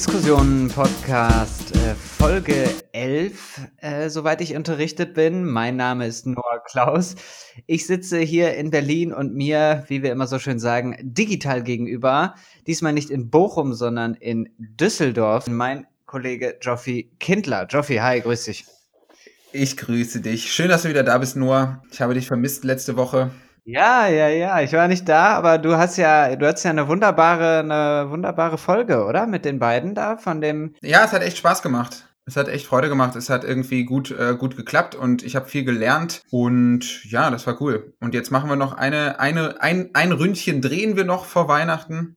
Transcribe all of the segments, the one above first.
Diskussionen-Podcast, äh, Folge 11, äh, soweit ich unterrichtet bin. Mein Name ist Noah Klaus. Ich sitze hier in Berlin und mir, wie wir immer so schön sagen, digital gegenüber. Diesmal nicht in Bochum, sondern in Düsseldorf. Mein Kollege Joffi Kindler. Joffi, hi, grüß dich. Ich grüße dich. Schön, dass du wieder da bist, Noah. Ich habe dich vermisst letzte Woche. Ja, ja, ja. Ich war nicht da, aber du hast ja, du hast ja eine wunderbare, eine wunderbare Folge, oder? Mit den beiden da von dem. Ja, es hat echt Spaß gemacht. Es hat echt Freude gemacht. Es hat irgendwie gut, äh, gut geklappt und ich habe viel gelernt und ja, das war cool. Und jetzt machen wir noch eine, eine, ein, ein Ründchen drehen wir noch vor Weihnachten.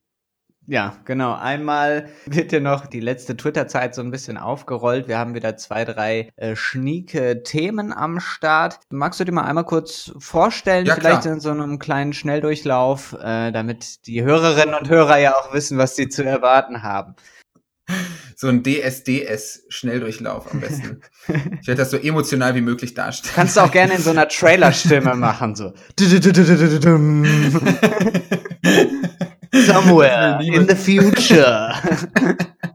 Ja, genau. Einmal wird dir noch die letzte Twitter-Zeit so ein bisschen aufgerollt. Wir haben wieder zwei, drei äh, schnieke Themen am Start. Magst du dir mal einmal kurz vorstellen, ja, vielleicht klar. in so einem kleinen Schnelldurchlauf, äh, damit die Hörerinnen und Hörer ja auch wissen, was sie zu erwarten haben? So ein DSDS-Schnelldurchlauf am besten. ich werde das so emotional wie möglich darstellen. Kannst du auch gerne in so einer Trailer-Stimme machen, so. Somewhere in the future.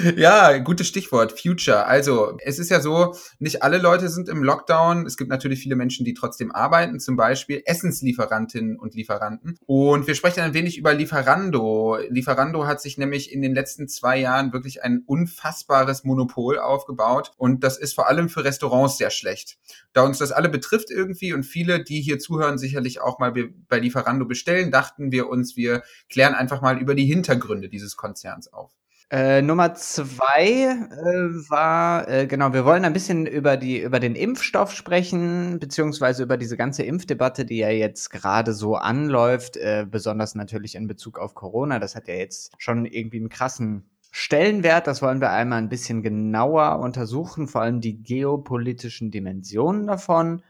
ja, gutes Stichwort, Future. Also, es ist ja so, nicht alle Leute sind im Lockdown. Es gibt natürlich viele Menschen, die trotzdem arbeiten, zum Beispiel Essenslieferantinnen und Lieferanten. Und wir sprechen ein wenig über Lieferando. Lieferando hat sich nämlich in den letzten zwei Jahren wirklich ein unfassbares Monopol aufgebaut. Und das ist vor allem für Restaurants sehr schlecht. Da uns das alle betrifft irgendwie und viele, die hier zuhören, sicherlich auch mal bei Lieferando bestellen, dachten wir uns, wir klären einfach mal über die Hintergründe dieses Konzerns auf. Äh, Nummer zwei äh, war, äh, genau, wir wollen ein bisschen über die, über den Impfstoff sprechen, beziehungsweise über diese ganze Impfdebatte, die ja jetzt gerade so anläuft, äh, besonders natürlich in Bezug auf Corona. Das hat ja jetzt schon irgendwie einen krassen Stellenwert. Das wollen wir einmal ein bisschen genauer untersuchen, vor allem die geopolitischen Dimensionen davon.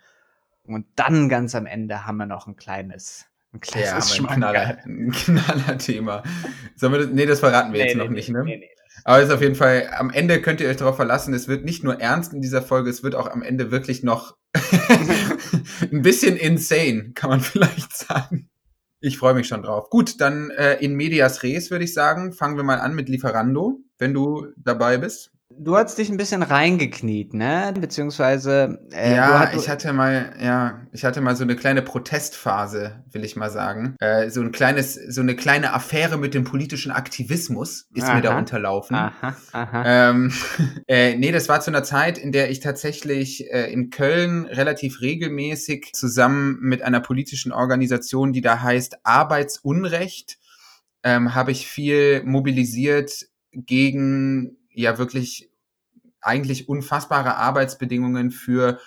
Und dann ganz am Ende haben wir noch ein kleines ein kleines ja, ein Knaller, ein Knaller-Thema. Sollen wir das? Nee, das verraten wir nee, jetzt nee, noch nee, nicht, ne? Nee, nee. Aber es ist auf jeden Fall, am Ende könnt ihr euch darauf verlassen, es wird nicht nur ernst in dieser Folge, es wird auch am Ende wirklich noch ein bisschen insane, kann man vielleicht sagen. Ich freue mich schon drauf. Gut, dann äh, in medias res würde ich sagen, fangen wir mal an mit Lieferando, wenn du dabei bist. Du hast dich ein bisschen reingekniet, ne? Beziehungsweise. Äh, ja, hat, ich hatte mal, ja, ich hatte mal so eine kleine Protestphase, will ich mal sagen. Äh, so ein kleines, so eine kleine Affäre mit dem politischen Aktivismus ist aha, mir da unterlaufen. Aha, aha. Ähm, äh, nee, das war zu einer Zeit, in der ich tatsächlich äh, in Köln relativ regelmäßig zusammen mit einer politischen Organisation, die da heißt Arbeitsunrecht, ähm, habe ich viel mobilisiert gegen ja wirklich eigentlich unfassbare Arbeitsbedingungen für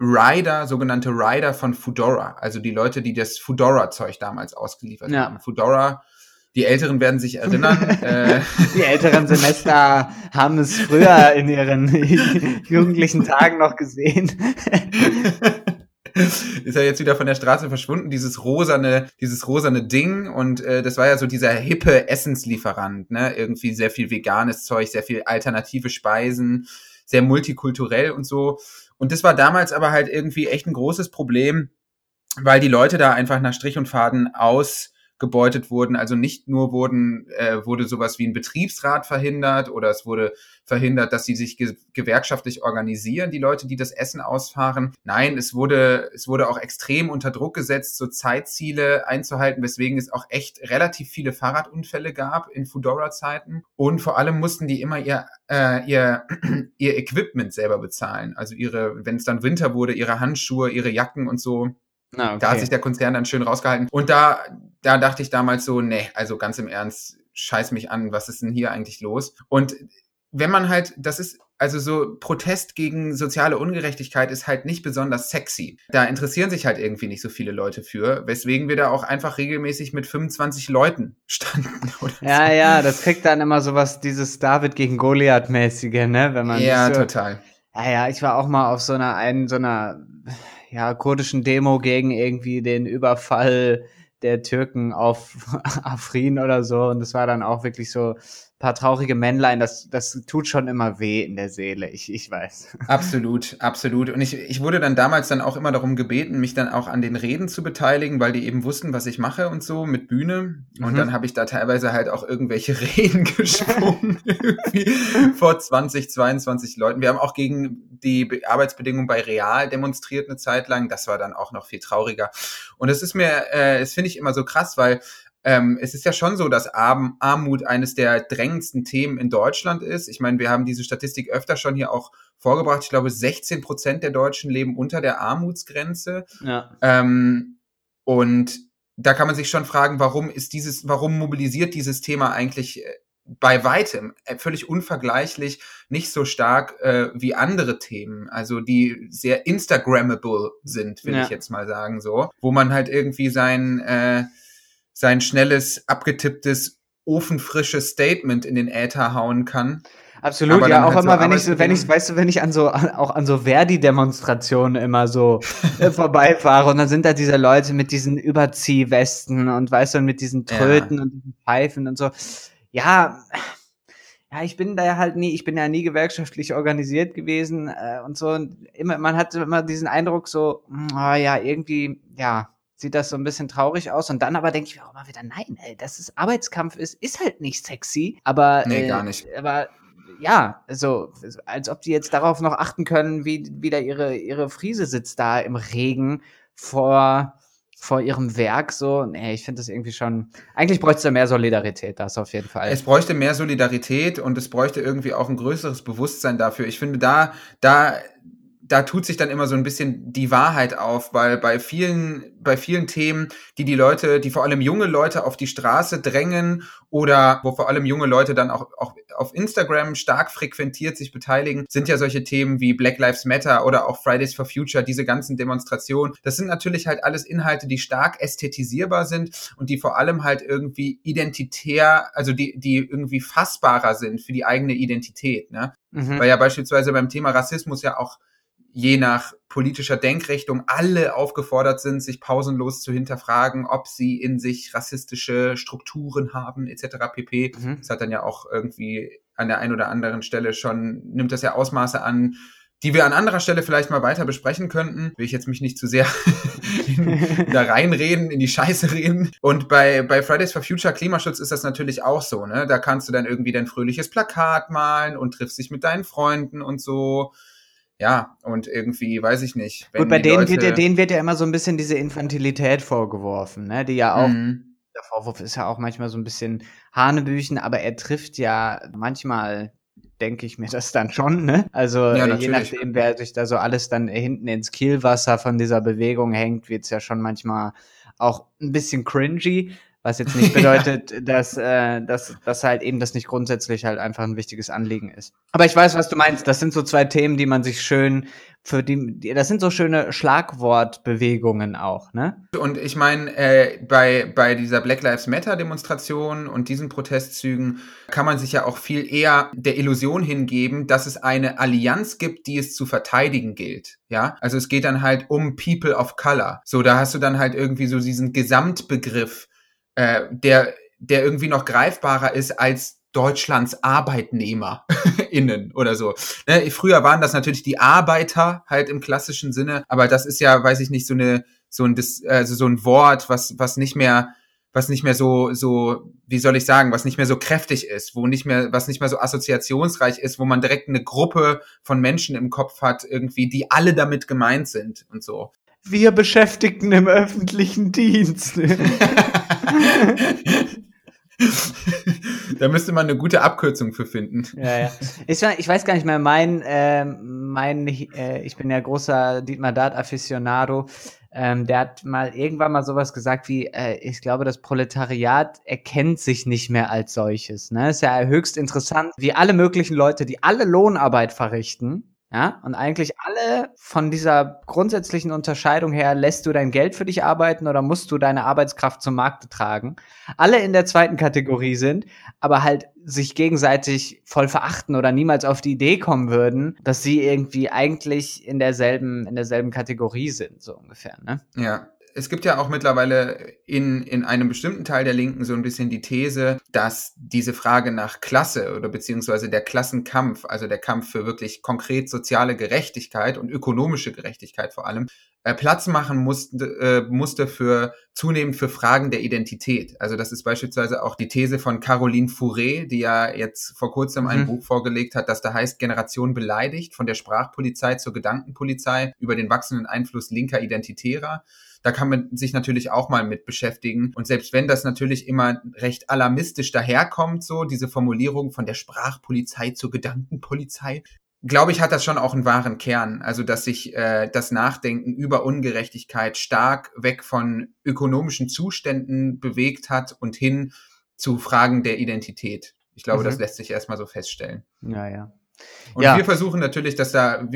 Rider, sogenannte Rider von Fedora, also die Leute, die das Fedora-Zeug damals ausgeliefert ja. haben. Fedora, die Älteren werden sich erinnern. äh, die älteren Semester haben es früher in ihren jugendlichen Tagen noch gesehen. ist er jetzt wieder von der Straße verschwunden, dieses rosane, dieses rosane Ding. Und äh, das war ja so dieser hippe Essenslieferant, ne? Irgendwie sehr viel veganes Zeug, sehr viel alternative Speisen, sehr multikulturell und so. Und das war damals aber halt irgendwie echt ein großes Problem, weil die Leute da einfach nach Strich und Faden aus gebeutet wurden. Also nicht nur wurden, äh, wurde sowas wie ein Betriebsrat verhindert oder es wurde verhindert, dass sie sich ge gewerkschaftlich organisieren, die Leute, die das Essen ausfahren. Nein, es wurde, es wurde auch extrem unter Druck gesetzt, so Zeitziele einzuhalten, weswegen es auch echt relativ viele Fahrradunfälle gab in Fedora-Zeiten. Und vor allem mussten die immer ihr, äh, ihr, ihr Equipment selber bezahlen. Also ihre, wenn es dann Winter wurde, ihre Handschuhe, ihre Jacken und so. Ah, okay. Da hat sich der Konzern dann schön rausgehalten. Und da, da dachte ich damals so, nee, also ganz im Ernst, scheiß mich an, was ist denn hier eigentlich los? Und wenn man halt, das ist, also so Protest gegen soziale Ungerechtigkeit ist halt nicht besonders sexy. Da interessieren sich halt irgendwie nicht so viele Leute für, weswegen wir da auch einfach regelmäßig mit 25 Leuten standen. Ja, so. ja, das kriegt dann immer sowas, dieses David gegen Goliath-mäßige, ne? Wenn man ja, so, total. Ja, ja, ich war auch mal auf so einer, einen, so einer, ja, kurdischen Demo gegen irgendwie den Überfall der Türken auf Afrin oder so. Und das war dann auch wirklich so, paar traurige Männlein, das, das tut schon immer weh in der Seele, ich, ich weiß. Absolut, absolut. Und ich, ich wurde dann damals dann auch immer darum gebeten, mich dann auch an den Reden zu beteiligen, weil die eben wussten, was ich mache und so mit Bühne. Und mhm. dann habe ich da teilweise halt auch irgendwelche Reden geschwungen, irgendwie vor 20, 22 Leuten. Wir haben auch gegen die Arbeitsbedingungen bei Real demonstriert eine Zeit lang. Das war dann auch noch viel trauriger. Und es ist mir, äh, das finde ich immer so krass, weil ähm, es ist ja schon so, dass Arm Armut eines der drängendsten Themen in Deutschland ist. Ich meine, wir haben diese Statistik öfter schon hier auch vorgebracht. Ich glaube, 16 Prozent der Deutschen leben unter der Armutsgrenze. Ja. Ähm, und da kann man sich schon fragen, warum ist dieses, warum mobilisiert dieses Thema eigentlich äh, bei weitem äh, völlig unvergleichlich nicht so stark äh, wie andere Themen, also die sehr Instagrammable sind, will ja. ich jetzt mal sagen so, wo man halt irgendwie sein äh, sein schnelles, abgetipptes, ofenfrisches Statement in den Äther hauen kann. Absolut, ja, auch halt immer, so wenn ich, wenn ich, weißt du, wenn ich an so, auch an so Verdi-Demonstrationen immer so äh, vorbeifahre und dann sind da diese Leute mit diesen Überziehwesten und weißt du, mit diesen Tröten ja. und diesen Pfeifen und so. Ja, ja, ich bin da ja halt nie, ich bin ja nie gewerkschaftlich organisiert gewesen äh, und so. Und immer, man hat immer diesen Eindruck so, oh, ja, irgendwie, ja, sieht das so ein bisschen traurig aus. Und dann aber denke ich auch immer wieder, nein, ey, dass es Arbeitskampf ist, ist halt nicht sexy. Aber, nee, äh, gar nicht. Aber ja, also als ob die jetzt darauf noch achten können, wie wieder ihre, ihre Friese sitzt da im Regen vor, vor ihrem Werk. So, nee, ich finde das irgendwie schon. Eigentlich bräuchte es mehr Solidarität, das auf jeden Fall. Es bräuchte mehr Solidarität und es bräuchte irgendwie auch ein größeres Bewusstsein dafür. Ich finde, da, da da tut sich dann immer so ein bisschen die Wahrheit auf, weil bei vielen, bei vielen Themen, die die Leute, die vor allem junge Leute auf die Straße drängen oder wo vor allem junge Leute dann auch, auch auf Instagram stark frequentiert sich beteiligen, sind ja solche Themen wie Black Lives Matter oder auch Fridays for Future, diese ganzen Demonstrationen. Das sind natürlich halt alles Inhalte, die stark ästhetisierbar sind und die vor allem halt irgendwie identitär, also die, die irgendwie fassbarer sind für die eigene Identität, ne? Mhm. Weil ja beispielsweise beim Thema Rassismus ja auch je nach politischer Denkrichtung alle aufgefordert sind, sich pausenlos zu hinterfragen, ob sie in sich rassistische Strukturen haben, etc. pp. Mhm. Das hat dann ja auch irgendwie an der einen oder anderen Stelle schon, nimmt das ja Ausmaße an, die wir an anderer Stelle vielleicht mal weiter besprechen könnten. Will ich jetzt mich nicht zu sehr in, da reinreden, in die Scheiße reden. Und bei, bei Fridays for Future Klimaschutz ist das natürlich auch so, ne? Da kannst du dann irgendwie dein fröhliches Plakat malen und triffst dich mit deinen Freunden und so ja, und irgendwie, weiß ich nicht. Gut, bei denen, Leute... wird ja, denen wird ja immer so ein bisschen diese Infantilität vorgeworfen, ne? Die ja auch, mhm. der Vorwurf ist ja auch manchmal so ein bisschen Hanebüchen, aber er trifft ja manchmal denke ich mir das dann schon, ne? Also ja, je nachdem, wer sich da so alles dann hinten ins Kielwasser von dieser Bewegung hängt, wird's ja schon manchmal auch ein bisschen cringy. Was jetzt nicht bedeutet, dass, äh, dass, dass halt eben das nicht grundsätzlich halt einfach ein wichtiges Anliegen ist. Aber ich weiß, was du meinst. Das sind so zwei Themen, die man sich schön für die, das sind so schöne Schlagwortbewegungen auch, ne? Und ich meine, äh, bei, bei dieser Black Lives Matter Demonstration und diesen Protestzügen kann man sich ja auch viel eher der Illusion hingeben, dass es eine Allianz gibt, die es zu verteidigen gilt. Ja, also es geht dann halt um People of Color. So, da hast du dann halt irgendwie so diesen Gesamtbegriff äh, der, der irgendwie noch greifbarer ist als Deutschlands ArbeitnehmerInnen oder so. Ne? Früher waren das natürlich die Arbeiter halt im klassischen Sinne, aber das ist ja, weiß ich nicht, so eine, so ein, also so ein Wort, was, was nicht mehr, was nicht mehr so, so, wie soll ich sagen, was nicht mehr so kräftig ist, wo nicht mehr, was nicht mehr so assoziationsreich ist, wo man direkt eine Gruppe von Menschen im Kopf hat, irgendwie, die alle damit gemeint sind und so. Wir Beschäftigten im öffentlichen Dienst. da müsste man eine gute Abkürzung für finden. Ja, ja. Ich, ich weiß gar nicht mehr, mein, äh, mein äh, ich bin ja großer Dietmar Dart-Afficionado, ähm, der hat mal irgendwann mal sowas gesagt wie, äh, ich glaube, das Proletariat erkennt sich nicht mehr als solches. Ne? Ist ja höchst interessant, wie alle möglichen Leute, die alle Lohnarbeit verrichten, ja, und eigentlich alle von dieser grundsätzlichen Unterscheidung her, lässt du dein Geld für dich arbeiten oder musst du deine Arbeitskraft zum Markte tragen, alle in der zweiten Kategorie sind, aber halt sich gegenseitig voll verachten oder niemals auf die Idee kommen würden, dass sie irgendwie eigentlich in derselben, in derselben Kategorie sind, so ungefähr, ne? Ja, es gibt ja auch mittlerweile in, in einem bestimmten Teil der Linken so ein bisschen die These, dass diese Frage nach Klasse oder beziehungsweise der Klassenkampf, also der Kampf für wirklich konkret soziale Gerechtigkeit und ökonomische Gerechtigkeit vor allem, äh, Platz machen musste, äh, musste für zunehmend für Fragen der Identität. Also das ist beispielsweise auch die These von Caroline Fourré, die ja jetzt vor kurzem ein mhm. Buch vorgelegt hat, das da heißt Generation beleidigt, von der Sprachpolizei zur Gedankenpolizei über den wachsenden Einfluss linker Identitärer. Da kann man sich natürlich auch mal mit beschäftigen. Und selbst wenn das natürlich immer recht alarmistisch daherkommt, so diese Formulierung von der Sprachpolizei zur Gedankenpolizei, glaube ich, hat das schon auch einen wahren Kern. Also, dass sich äh, das Nachdenken über Ungerechtigkeit stark weg von ökonomischen Zuständen bewegt hat und hin zu Fragen der Identität. Ich glaube, mhm. das lässt sich erstmal so feststellen. Ja, ja. Und ja. wir versuchen natürlich, dass da,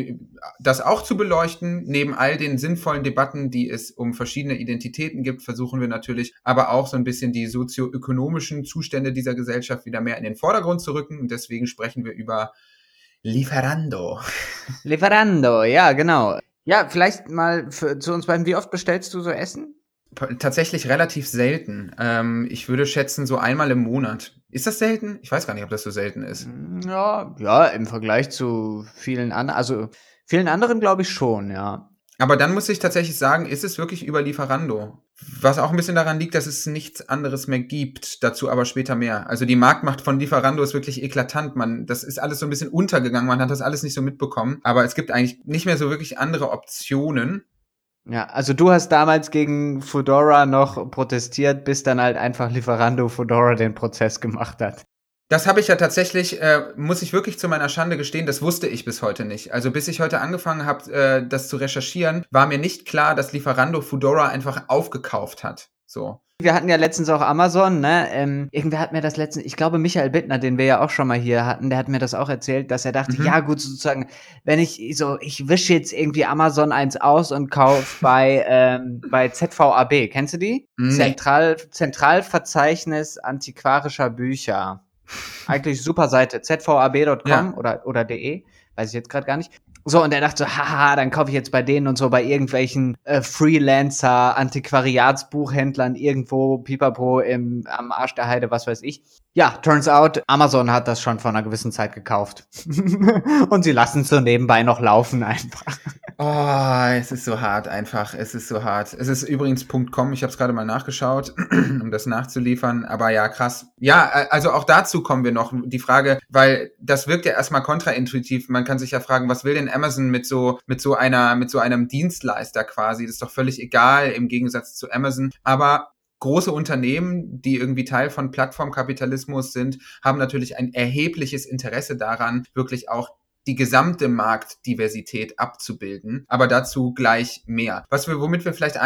das auch zu beleuchten. Neben all den sinnvollen Debatten, die es um verschiedene Identitäten gibt, versuchen wir natürlich aber auch so ein bisschen die sozioökonomischen Zustände dieser Gesellschaft wieder mehr in den Vordergrund zu rücken. Und deswegen sprechen wir über Lieferando. Lieferando, ja, genau. Ja, vielleicht mal für, zu uns beiden, wie oft bestellst du so Essen? Tatsächlich relativ selten. Ähm, ich würde schätzen, so einmal im Monat. Ist das selten? Ich weiß gar nicht, ob das so selten ist. Mm, ja, ja, im Vergleich zu vielen anderen, also vielen anderen glaube ich schon, ja. Aber dann muss ich tatsächlich sagen, ist es wirklich über Lieferando. Was auch ein bisschen daran liegt, dass es nichts anderes mehr gibt. Dazu aber später mehr. Also die Marktmacht von Lieferando ist wirklich eklatant. Man, das ist alles so ein bisschen untergegangen. Man hat das alles nicht so mitbekommen. Aber es gibt eigentlich nicht mehr so wirklich andere Optionen. Ja, also du hast damals gegen Fedora noch protestiert, bis dann halt einfach Lieferando Fedora den Prozess gemacht hat. Das habe ich ja tatsächlich, äh, muss ich wirklich zu meiner Schande gestehen, das wusste ich bis heute nicht. Also bis ich heute angefangen habe, äh, das zu recherchieren, war mir nicht klar, dass Lieferando Fedora einfach aufgekauft hat. So. Wir hatten ja letztens auch Amazon, ne? Ähm, irgendwer hat mir das letztens, ich glaube Michael Bittner, den wir ja auch schon mal hier hatten, der hat mir das auch erzählt, dass er dachte, mhm. ja gut, sozusagen, wenn ich so, ich wische jetzt irgendwie Amazon eins aus und kauf bei, ähm, bei ZVAB, kennst du die? Nee. Zentral, Zentralverzeichnis antiquarischer Bücher. Eigentlich super Seite, zvab.com ja. oder, oder de, weiß ich jetzt gerade gar nicht. So, und er dachte so, haha, dann kaufe ich jetzt bei denen und so bei irgendwelchen äh, Freelancer, Antiquariatsbuchhändlern irgendwo, pipapo im, am Arsch der Heide, was weiß ich. Ja, turns out, Amazon hat das schon vor einer gewissen Zeit gekauft. und sie lassen es so nebenbei noch laufen einfach. Oh, es ist so hart einfach. Es ist so hart. Es ist übrigens .com. Ich habe es gerade mal nachgeschaut, um das nachzuliefern. Aber ja, krass. Ja, also auch dazu kommen wir noch. Die Frage, weil das wirkt ja erstmal kontraintuitiv. Man kann sich ja fragen, was will denn Amazon mit so mit so einer mit so einem Dienstleister quasi? Das ist doch völlig egal im Gegensatz zu Amazon. Aber große Unternehmen, die irgendwie Teil von Plattformkapitalismus sind, haben natürlich ein erhebliches Interesse daran, wirklich auch die gesamte Marktdiversität abzubilden. Aber dazu gleich mehr. Was wir, womit wir vielleicht äh,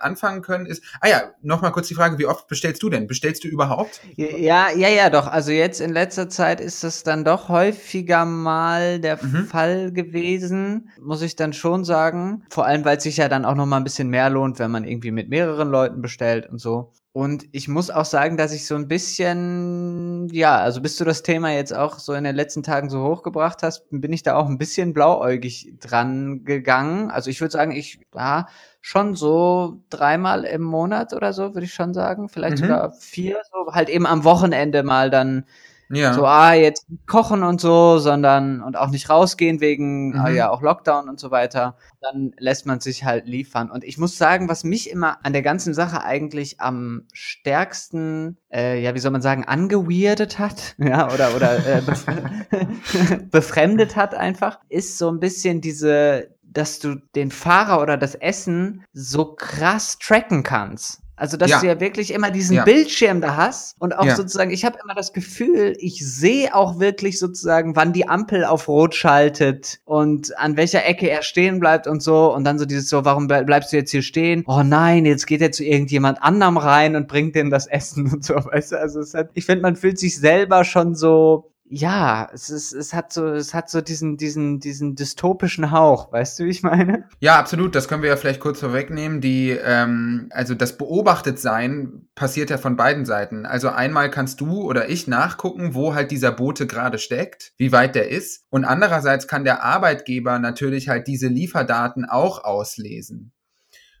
anfangen können, ist, ah ja, nochmal kurz die Frage, wie oft bestellst du denn? Bestellst du überhaupt? Ja, ja, ja, doch. Also jetzt in letzter Zeit ist das dann doch häufiger mal der mhm. Fall gewesen, muss ich dann schon sagen. Vor allem, weil es sich ja dann auch nochmal ein bisschen mehr lohnt, wenn man irgendwie mit mehreren Leuten bestellt und so. Und ich muss auch sagen, dass ich so ein bisschen, ja, also bis du das Thema jetzt auch so in den letzten Tagen so hochgebracht hast, bin ich da auch ein bisschen blauäugig dran gegangen. Also ich würde sagen, ich war schon so dreimal im Monat oder so, würde ich schon sagen. Vielleicht mhm. sogar vier, so halt eben am Wochenende mal dann ja. So, ah, jetzt kochen und so, sondern und auch nicht rausgehen wegen ah, mhm. ah, ja auch Lockdown und so weiter. Dann lässt man sich halt liefern. Und ich muss sagen, was mich immer an der ganzen Sache eigentlich am stärksten, äh, ja, wie soll man sagen, angeweirdet hat, ja, oder oder äh, bef befremdet hat einfach, ist so ein bisschen diese dass du den Fahrer oder das Essen so krass tracken kannst. Also, dass ja. du ja wirklich immer diesen ja. Bildschirm da hast und auch ja. sozusagen, ich habe immer das Gefühl, ich sehe auch wirklich sozusagen, wann die Ampel auf Rot schaltet und an welcher Ecke er stehen bleibt und so. Und dann so dieses so, warum bleibst du jetzt hier stehen? Oh nein, jetzt geht er zu irgendjemand anderem rein und bringt dem das Essen und so. Weißt du, also es hat, ich finde, man fühlt sich selber schon so ja, es ist, es hat so, es hat so diesen, diesen, diesen dystopischen Hauch, weißt du, wie ich meine? Ja, absolut. Das können wir ja vielleicht kurz vorwegnehmen. Die, ähm, also das Beobachtetsein passiert ja von beiden Seiten. Also einmal kannst du oder ich nachgucken, wo halt dieser Bote gerade steckt, wie weit der ist. Und andererseits kann der Arbeitgeber natürlich halt diese Lieferdaten auch auslesen.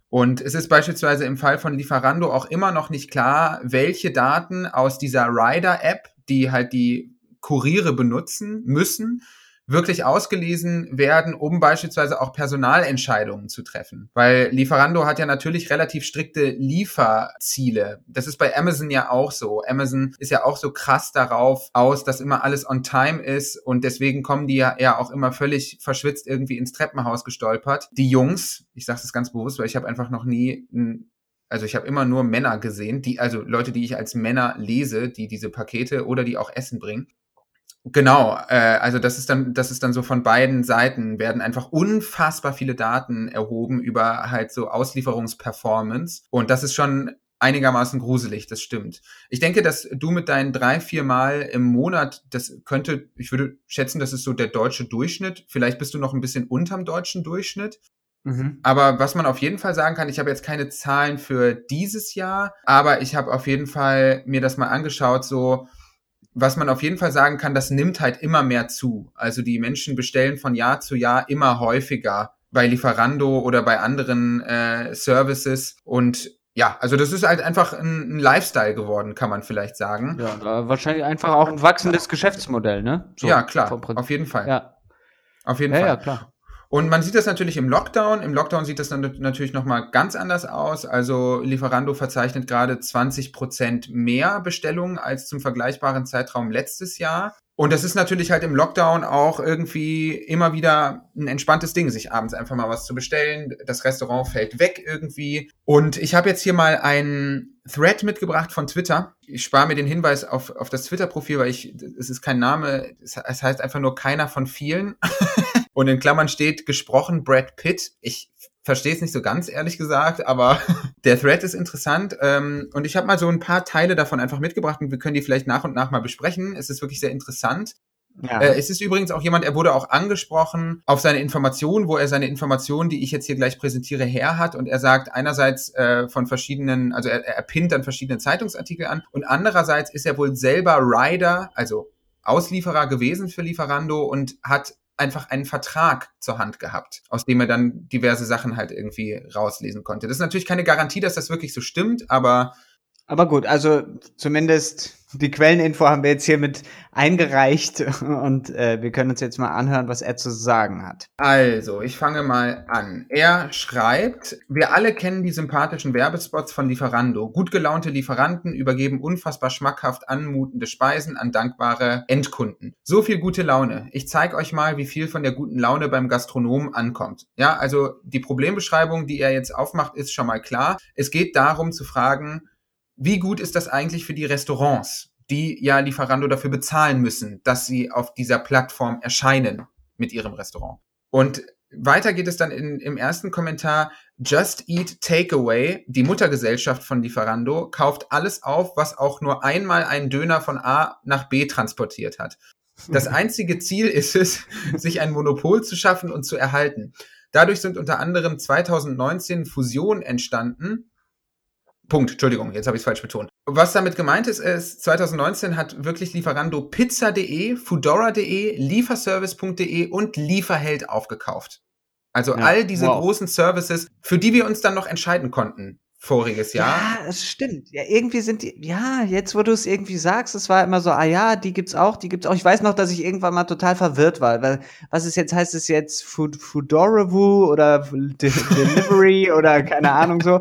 Und es ist beispielsweise im Fall von Lieferando auch immer noch nicht klar, welche Daten aus dieser Rider-App, die halt die Kuriere benutzen müssen, wirklich ausgelesen werden, um beispielsweise auch Personalentscheidungen zu treffen. Weil Lieferando hat ja natürlich relativ strikte Lieferziele. Das ist bei Amazon ja auch so. Amazon ist ja auch so krass darauf aus, dass immer alles on time ist und deswegen kommen die ja, ja auch immer völlig verschwitzt irgendwie ins Treppenhaus gestolpert. Die Jungs, ich sage das ganz bewusst, weil ich habe einfach noch nie ein also ich habe immer nur Männer gesehen, die, also Leute, die ich als Männer lese, die diese Pakete oder die auch Essen bringen. Genau, äh, also das ist dann, das ist dann so von beiden Seiten werden einfach unfassbar viele Daten erhoben über halt so Auslieferungsperformance und das ist schon einigermaßen gruselig, das stimmt. Ich denke, dass du mit deinen drei, vier Mal im Monat, das könnte, ich würde schätzen, das ist so der deutsche Durchschnitt. Vielleicht bist du noch ein bisschen unterm deutschen Durchschnitt. Mhm. Aber was man auf jeden Fall sagen kann, ich habe jetzt keine Zahlen für dieses Jahr, aber ich habe auf jeden Fall mir das mal angeschaut, so was man auf jeden Fall sagen kann, das nimmt halt immer mehr zu. Also die Menschen bestellen von Jahr zu Jahr immer häufiger bei Lieferando oder bei anderen äh, Services und ja, also das ist halt einfach ein, ein, Lifestyle geworden, kann man vielleicht sagen. Ja, wahrscheinlich einfach auch ein wachsendes Geschäftsmodell, ne? So, ja, klar, auf jeden Fall. Ja. Auf jeden ja, Fall. Ja, klar. Und man sieht das natürlich im Lockdown. Im Lockdown sieht das dann natürlich nochmal ganz anders aus. Also Lieferando verzeichnet gerade 20 Prozent mehr Bestellungen als zum vergleichbaren Zeitraum letztes Jahr. Und das ist natürlich halt im Lockdown auch irgendwie immer wieder ein entspanntes Ding, sich abends einfach mal was zu bestellen. Das Restaurant fällt weg irgendwie. Und ich habe jetzt hier mal einen Thread mitgebracht von Twitter. Ich spare mir den Hinweis auf, auf das Twitter-Profil, weil ich, es ist kein Name, es heißt einfach nur keiner von vielen. Und in Klammern steht gesprochen Brad Pitt. Ich verstehe es nicht so ganz, ehrlich gesagt, aber der Thread ist interessant. Ähm, und ich habe mal so ein paar Teile davon einfach mitgebracht und wir können die vielleicht nach und nach mal besprechen. Es ist wirklich sehr interessant. Ja. Äh, es ist übrigens auch jemand, er wurde auch angesprochen auf seine Informationen, wo er seine Informationen, die ich jetzt hier gleich präsentiere, her hat. Und er sagt einerseits äh, von verschiedenen, also er, er pinnt dann verschiedene Zeitungsartikel an und andererseits ist er wohl selber Rider, also Auslieferer gewesen für Lieferando und hat einfach einen Vertrag zur Hand gehabt, aus dem er dann diverse Sachen halt irgendwie rauslesen konnte. Das ist natürlich keine Garantie, dass das wirklich so stimmt, aber aber gut, also zumindest die Quelleninfo haben wir jetzt hier mit eingereicht und äh, wir können uns jetzt mal anhören, was er zu sagen hat. Also, ich fange mal an. Er schreibt, wir alle kennen die sympathischen Werbespots von Lieferando. Gut gelaunte Lieferanten übergeben unfassbar schmackhaft anmutende Speisen an dankbare Endkunden. So viel gute Laune. Ich zeige euch mal, wie viel von der guten Laune beim Gastronomen ankommt. Ja, also die Problembeschreibung, die er jetzt aufmacht, ist schon mal klar. Es geht darum zu fragen, wie gut ist das eigentlich für die Restaurants, die ja Lieferando dafür bezahlen müssen, dass sie auf dieser Plattform erscheinen mit ihrem Restaurant? Und weiter geht es dann in, im ersten Kommentar. Just Eat Takeaway, die Muttergesellschaft von Lieferando, kauft alles auf, was auch nur einmal einen Döner von A nach B transportiert hat. Das einzige Ziel ist es, sich ein Monopol zu schaffen und zu erhalten. Dadurch sind unter anderem 2019 Fusionen entstanden, Punkt, Entschuldigung, jetzt habe ich es falsch betont. Was damit gemeint ist, ist, 2019 hat wirklich Lieferando pizza.de, foodora.de, lieferservice.de und Lieferheld aufgekauft. Also ja, all diese wow. großen Services, für die wir uns dann noch entscheiden konnten voriges Jahr. Ja, es stimmt. Ja, irgendwie sind die, ja, jetzt wo du es irgendwie sagst, es war immer so, ah ja, die gibt's auch, die gibt's auch. Ich weiß noch, dass ich irgendwann mal total verwirrt war, weil was ist jetzt, heißt es jetzt Food, Foodorevoo oder De Delivery oder keine Ahnung so.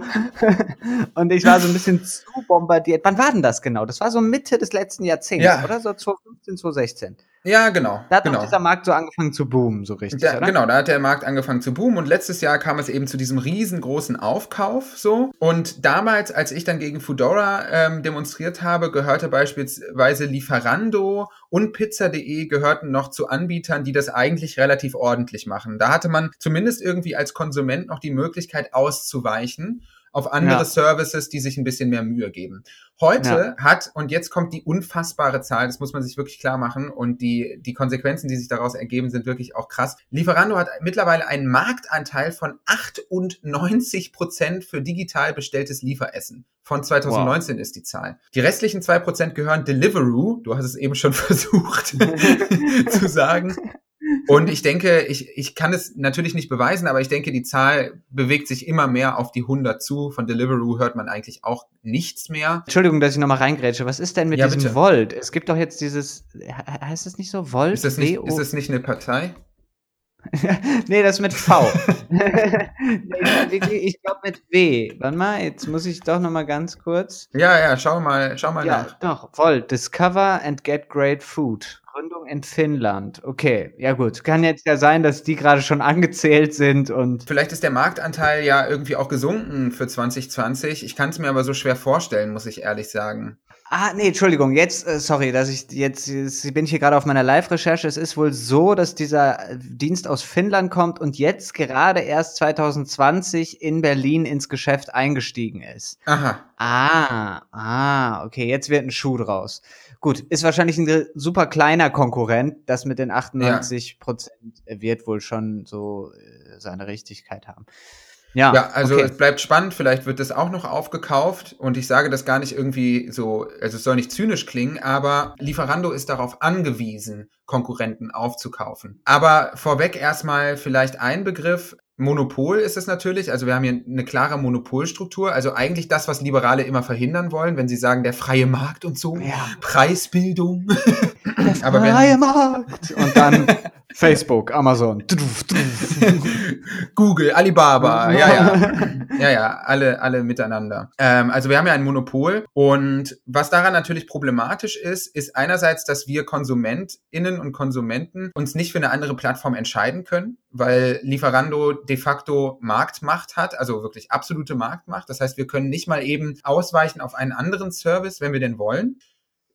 Und ich war so ein bisschen zu bombardiert. Wann war denn das genau? Das war so Mitte des letzten Jahrzehnts, ja. oder? So 2015, 2016. Ja, genau. Da hat genau. dieser Markt so angefangen zu boomen, so richtig. Ja, genau, da hat der Markt angefangen zu boomen und letztes Jahr kam es eben zu diesem riesengroßen Aufkauf so. Und damals, als ich dann gegen Foodora ähm, demonstriert habe, gehörte beispielsweise Lieferando und Pizza.de gehörten noch zu Anbietern, die das eigentlich relativ ordentlich machen. Da hatte man zumindest irgendwie als Konsument noch die Möglichkeit auszuweichen auf andere ja. Services, die sich ein bisschen mehr Mühe geben. Heute ja. hat, und jetzt kommt die unfassbare Zahl, das muss man sich wirklich klar machen, und die, die Konsequenzen, die sich daraus ergeben, sind wirklich auch krass. Lieferando hat mittlerweile einen Marktanteil von 98 Prozent für digital bestelltes Lieferessen. Von 2019 wow. ist die Zahl. Die restlichen zwei Prozent gehören Deliveroo, du hast es eben schon versucht zu sagen. Und ich denke, ich, ich kann es natürlich nicht beweisen, aber ich denke, die Zahl bewegt sich immer mehr auf die 100 zu. Von Deliveroo hört man eigentlich auch nichts mehr. Entschuldigung, dass ich nochmal reingrätsche. Was ist denn mit Ja, diesem bitte. Volt? Es gibt doch jetzt dieses, he- heißt das nicht so? Volt? Ist das nicht, ist das nicht eine Partei? nee, das mit V. ich glaube mit W. Warte mal, jetzt muss ich doch nochmal ganz kurz. Ja, ja, schau mal, schau mal Ja, nach. doch, Volt. Discover and get great food. Gründung in Finnland. Okay, ja gut. Kann jetzt ja sein, dass die gerade schon angezählt sind und. Vielleicht ist der Marktanteil ja irgendwie auch gesunken für 2020. Ich kann es mir aber so schwer vorstellen, muss ich ehrlich sagen. Ah, nee, Entschuldigung, jetzt, äh, sorry, dass ich jetzt, jetzt bin ich hier gerade auf meiner Live-Recherche. Es ist wohl so, dass dieser Dienst aus Finnland kommt und jetzt gerade erst 2020 in Berlin ins Geschäft eingestiegen ist. Aha. Ah, ah, okay, jetzt wird ein Schuh draus. Gut, ist wahrscheinlich ein super kleiner Konkurrent. Das mit den 98 Prozent wird wohl schon so äh, seine Richtigkeit haben. Ja, Ja, also okay. es bleibt spannend, vielleicht wird das auch noch aufgekauft und ich sage das gar nicht irgendwie so, also es soll nicht zynisch klingen, aber Lieferando ist darauf angewiesen, Konkurrenten aufzukaufen. Aber vorweg erstmal vielleicht ein Begriff. Monopol ist es natürlich, also wir haben hier eine klare Monopolstruktur, also eigentlich das, was Liberale immer verhindern wollen, wenn sie sagen, der freie Markt und so, Ja. Preisbildung. Der Aber wenn- freie Markt. Und dann Facebook, Amazon. Google, Alibaba, ja, ja. Ja, ja, alle, alle miteinander. Ähm, also wir haben ja ein Monopol und was daran natürlich problematisch ist, ist einerseits, dass wir KonsumentInnen und Konsumenten uns nicht für eine andere Plattform entscheiden können, weil Lieferando de facto Marktmacht hat, also wirklich absolute Marktmacht. Das heißt, wir können nicht mal eben ausweichen auf einen anderen Service, wenn wir denn wollen.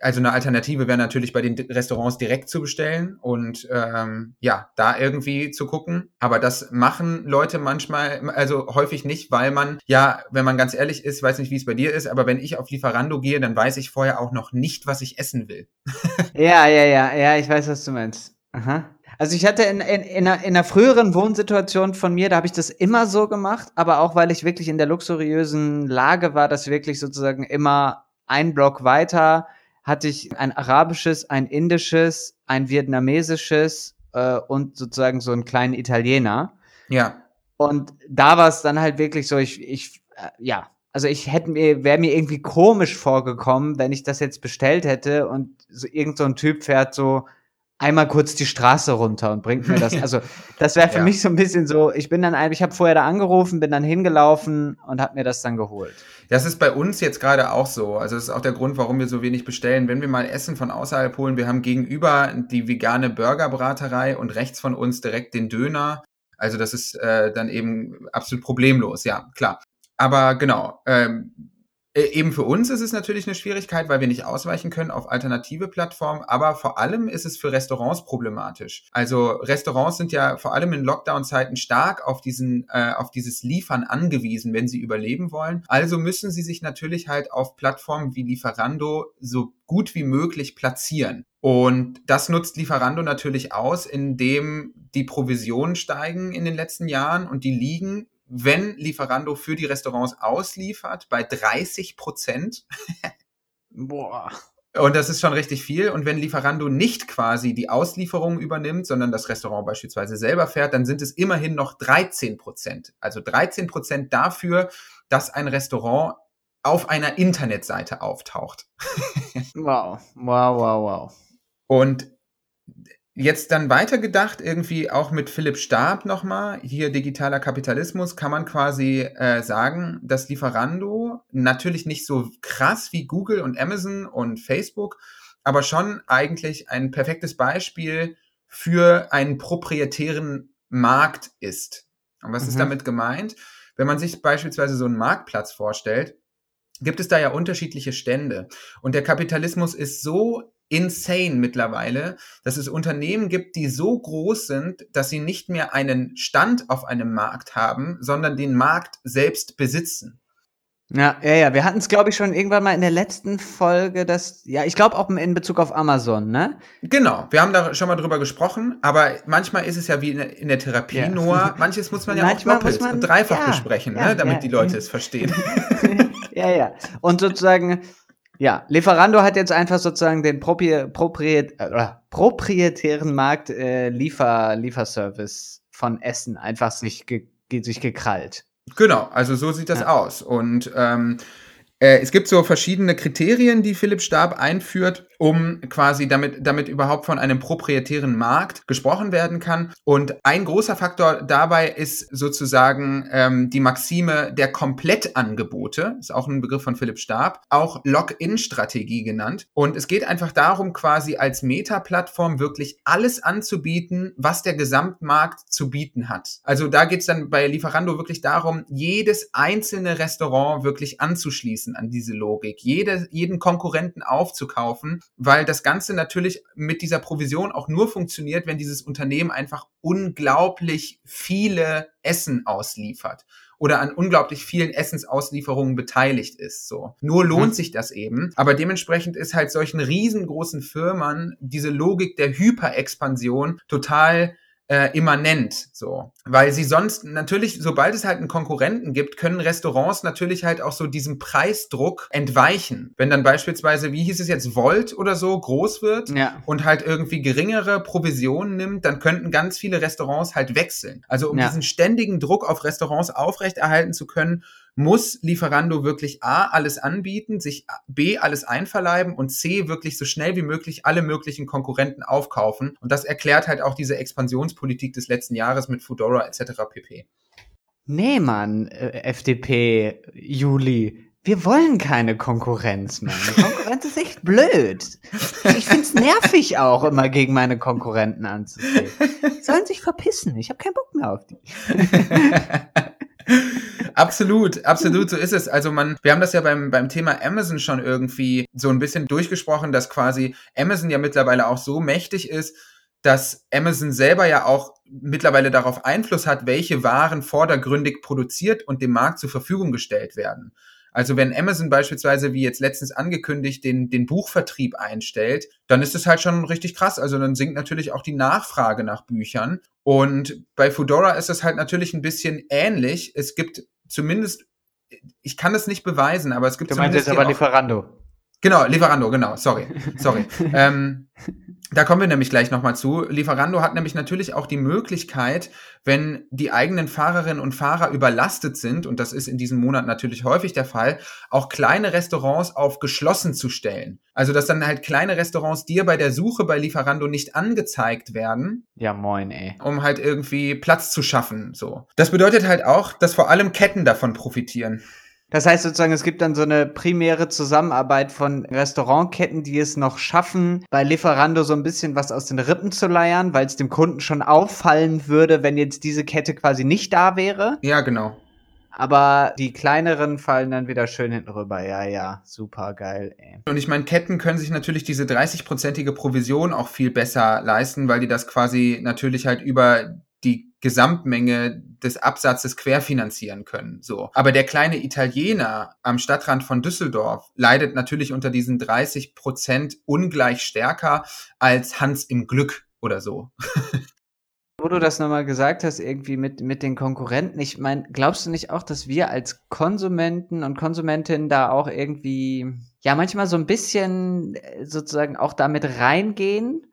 Also eine Alternative wäre natürlich bei den Restaurants direkt zu bestellen und ähm, ja, da irgendwie zu gucken. Aber das machen Leute manchmal, also häufig nicht, weil man, ja, wenn man ganz ehrlich ist, weiß nicht, wie es bei dir ist, aber wenn ich auf Lieferando gehe, dann weiß ich vorher auch noch nicht, was ich essen will. Ja, ja, ja, ja, ich weiß, was du meinst. Aha. Also ich hatte in, in, in, einer, in einer früheren Wohnsituation von mir, da habe ich das immer so gemacht, aber auch weil ich wirklich in der luxuriösen Lage war, dass wirklich sozusagen immer ein Block weiter hatte ich ein arabisches, ein indisches, ein vietnamesisches äh, und sozusagen so einen kleinen Italiener. Ja, Und da war es dann halt wirklich so, ich, ich, äh, ja, also ich hätte mir, wäre mir irgendwie komisch vorgekommen, wenn ich das jetzt bestellt hätte und so irgend so ein Typ fährt so einmal kurz die Straße runter und bringt mir das. Also das wäre für Ja. mich so ein bisschen so, ich bin dann, ich habe vorher da angerufen, bin dann hingelaufen und habe mir das dann geholt. Das ist bei uns jetzt gerade auch so. Also das ist auch der Grund, warum wir so wenig bestellen. Wenn wir mal Essen von außerhalb holen, wir haben gegenüber die vegane Burgerbraterei und rechts von uns direkt den Döner. Also das ist äh, dann eben absolut problemlos, ja, klar. Aber genau, ähm, äh, eben für uns ist es natürlich eine Schwierigkeit, weil wir nicht ausweichen können auf alternative Plattformen, aber vor allem ist es für Restaurants problematisch. Also Restaurants sind ja vor allem in Lockdown-Zeiten stark auf diesen, äh, auf dieses Liefern angewiesen, wenn sie überleben wollen. Also müssen sie sich natürlich halt auf Plattformen wie Lieferando so gut wie möglich platzieren. Und das nutzt Lieferando natürlich aus, indem die Provisionen steigen in den letzten Jahren und die liegen wenn Lieferando für die Restaurants ausliefert, bei 30 Prozent. Boah. Und das ist schon richtig viel. Und wenn Lieferando nicht quasi die Auslieferung übernimmt, sondern das Restaurant beispielsweise selber fährt, dann sind es immerhin noch 13 Prozent. Also 13 Prozent dafür, dass ein Restaurant auf einer Internetseite auftaucht. Wow. Wow, wow, wow. Und jetzt dann weitergedacht, irgendwie auch mit Philipp Stab nochmal, hier digitaler Kapitalismus, kann man quasi äh, sagen, dass Lieferando natürlich nicht so krass wie Google und Amazon und Facebook, aber schon eigentlich ein perfektes Beispiel für einen proprietären Markt ist. Und was ist Mhm. damit gemeint? Wenn man sich beispielsweise so einen Marktplatz vorstellt, gibt es da ja unterschiedliche Stände. Und der Kapitalismus ist so insane mittlerweile, dass es Unternehmen gibt, die so groß sind, dass sie nicht mehr einen Stand auf einem Markt haben, sondern den Markt selbst besitzen. Ja, ja, ja. Wir hatten es, glaube ich, schon irgendwann mal in der letzten Folge, dass, ja, ich glaube auch in Bezug auf Amazon, ne? Genau, wir haben da schon mal drüber gesprochen, aber manchmal ist es ja wie in der- in der Therapie, Ja. Noah, manches muss man ja Manchmal auch doppelt man- und dreifach ja, besprechen, ja, ne, damit die Leute es verstehen. ja, ja. Und sozusagen, Ja, Lieferando hat jetzt einfach sozusagen den Propri Propriet äh, proprietären Markt äh, Liefer Lieferservice von Essen einfach sich, ge sich gekrallt. Genau, also so sieht das ja. aus. Und ähm, äh, es gibt so verschiedene Kriterien, die Philipp Stab einführt, um quasi damit, damit überhaupt von einem proprietären Markt gesprochen werden kann. Und ein großer Faktor dabei ist sozusagen ähm, die Maxime der Komplettangebote, ist auch ein Begriff von Philipp Stab, auch Login-Strategie genannt. Und es geht einfach darum, quasi als Meta-Plattform wirklich alles anzubieten, was der Gesamtmarkt zu bieten hat. Also da geht es dann bei Lieferando wirklich darum, jedes einzelne Restaurant wirklich anzuschließen an diese Logik, jede, jeden Konkurrenten aufzukaufen weil das Ganze natürlich mit dieser Provision auch nur funktioniert, wenn dieses Unternehmen einfach unglaublich viele Essen ausliefert oder an unglaublich vielen Essensauslieferungen beteiligt ist. So. Nur lohnt mhm. sich das eben. Aber dementsprechend ist halt solchen riesengroßen Firmen diese Logik der Hyperexpansion total äh, immanent, so. Weil sie sonst natürlich, sobald es halt einen Konkurrenten gibt, können Restaurants natürlich halt auch so diesem Preisdruck entweichen. Wenn dann beispielsweise, wie hieß es jetzt, Volt oder so groß wird ja. und halt irgendwie geringere Provisionen nimmt, dann könnten ganz viele Restaurants halt wechseln. Also um ja. diesen ständigen Druck auf Restaurants aufrechterhalten zu können, muss Lieferando wirklich A, alles anbieten, sich B, alles einverleiben und C, wirklich so schnell wie möglich alle möglichen Konkurrenten aufkaufen. Und das erklärt halt auch diese Expansionspolitik des letzten Jahres mit Fedora etc. pp. Nee, Mann, äh, FDP, Juli. Wir wollen keine Konkurrenz, Mann. Konkurrenz ist echt blöd. Ich find's nervig auch, immer gegen meine Konkurrenten anzusehen. Sollen sich verpissen. Ich habe keinen Bock mehr auf die. absolut, absolut, so ist es. Also man, wir haben das ja beim, beim Thema Amazon schon irgendwie so ein bisschen durchgesprochen, dass quasi Amazon ja mittlerweile auch so mächtig ist, dass Amazon selber ja auch mittlerweile darauf Einfluss hat, welche Waren vordergründig produziert und dem Markt zur Verfügung gestellt werden. Also wenn Amazon beispielsweise, wie jetzt letztens angekündigt, den, den Buchvertrieb einstellt, dann ist es halt schon richtig krass. Also dann sinkt natürlich auch die Nachfrage nach Büchern. Und bei Fedora ist es halt natürlich ein bisschen ähnlich. Es gibt zumindest, ich kann es nicht beweisen, aber es gibt du zumindest. Du meinst jetzt aber Lieferando. Genau, Lieferando, genau, sorry, sorry. ähm, da kommen wir nämlich gleich nochmal zu. Lieferando hat nämlich natürlich auch die Möglichkeit, wenn die eigenen Fahrerinnen und Fahrer überlastet sind, und das ist in diesem Monat natürlich häufig der Fall, auch kleine Restaurants auf geschlossen zu stellen. Also, dass dann halt kleine Restaurants dir bei der Suche bei Lieferando nicht angezeigt werden. Ja, moin, ey. Um halt irgendwie Platz zu schaffen, so. Das bedeutet halt auch, dass vor allem Ketten davon profitieren. Das heißt sozusagen, es gibt dann so eine primäre Zusammenarbeit von Restaurantketten, die es noch schaffen, bei Lieferando so ein bisschen was aus den Rippen zu leiern, weil es dem Kunden schon auffallen würde, wenn jetzt diese Kette quasi nicht da wäre. Ja, genau. Aber die kleineren fallen dann wieder schön hinten rüber. Ja, ja, super geil, ey. Und ich meine, Ketten können sich natürlich diese 30-prozentige Provision auch viel besser leisten, weil die das quasi natürlich halt über Gesamtmenge des Absatzes querfinanzieren können. So. Aber der kleine Italiener am Stadtrand von Düsseldorf leidet natürlich unter diesen 30 Prozent ungleich stärker als Hans im Glück oder so. Wo du das nochmal gesagt hast, irgendwie mit, mit den Konkurrenten, ich meine, glaubst du nicht auch, dass wir als Konsumenten und Konsumentinnen da auch irgendwie, ja, manchmal so ein bisschen äh, sozusagen auch damit reingehen?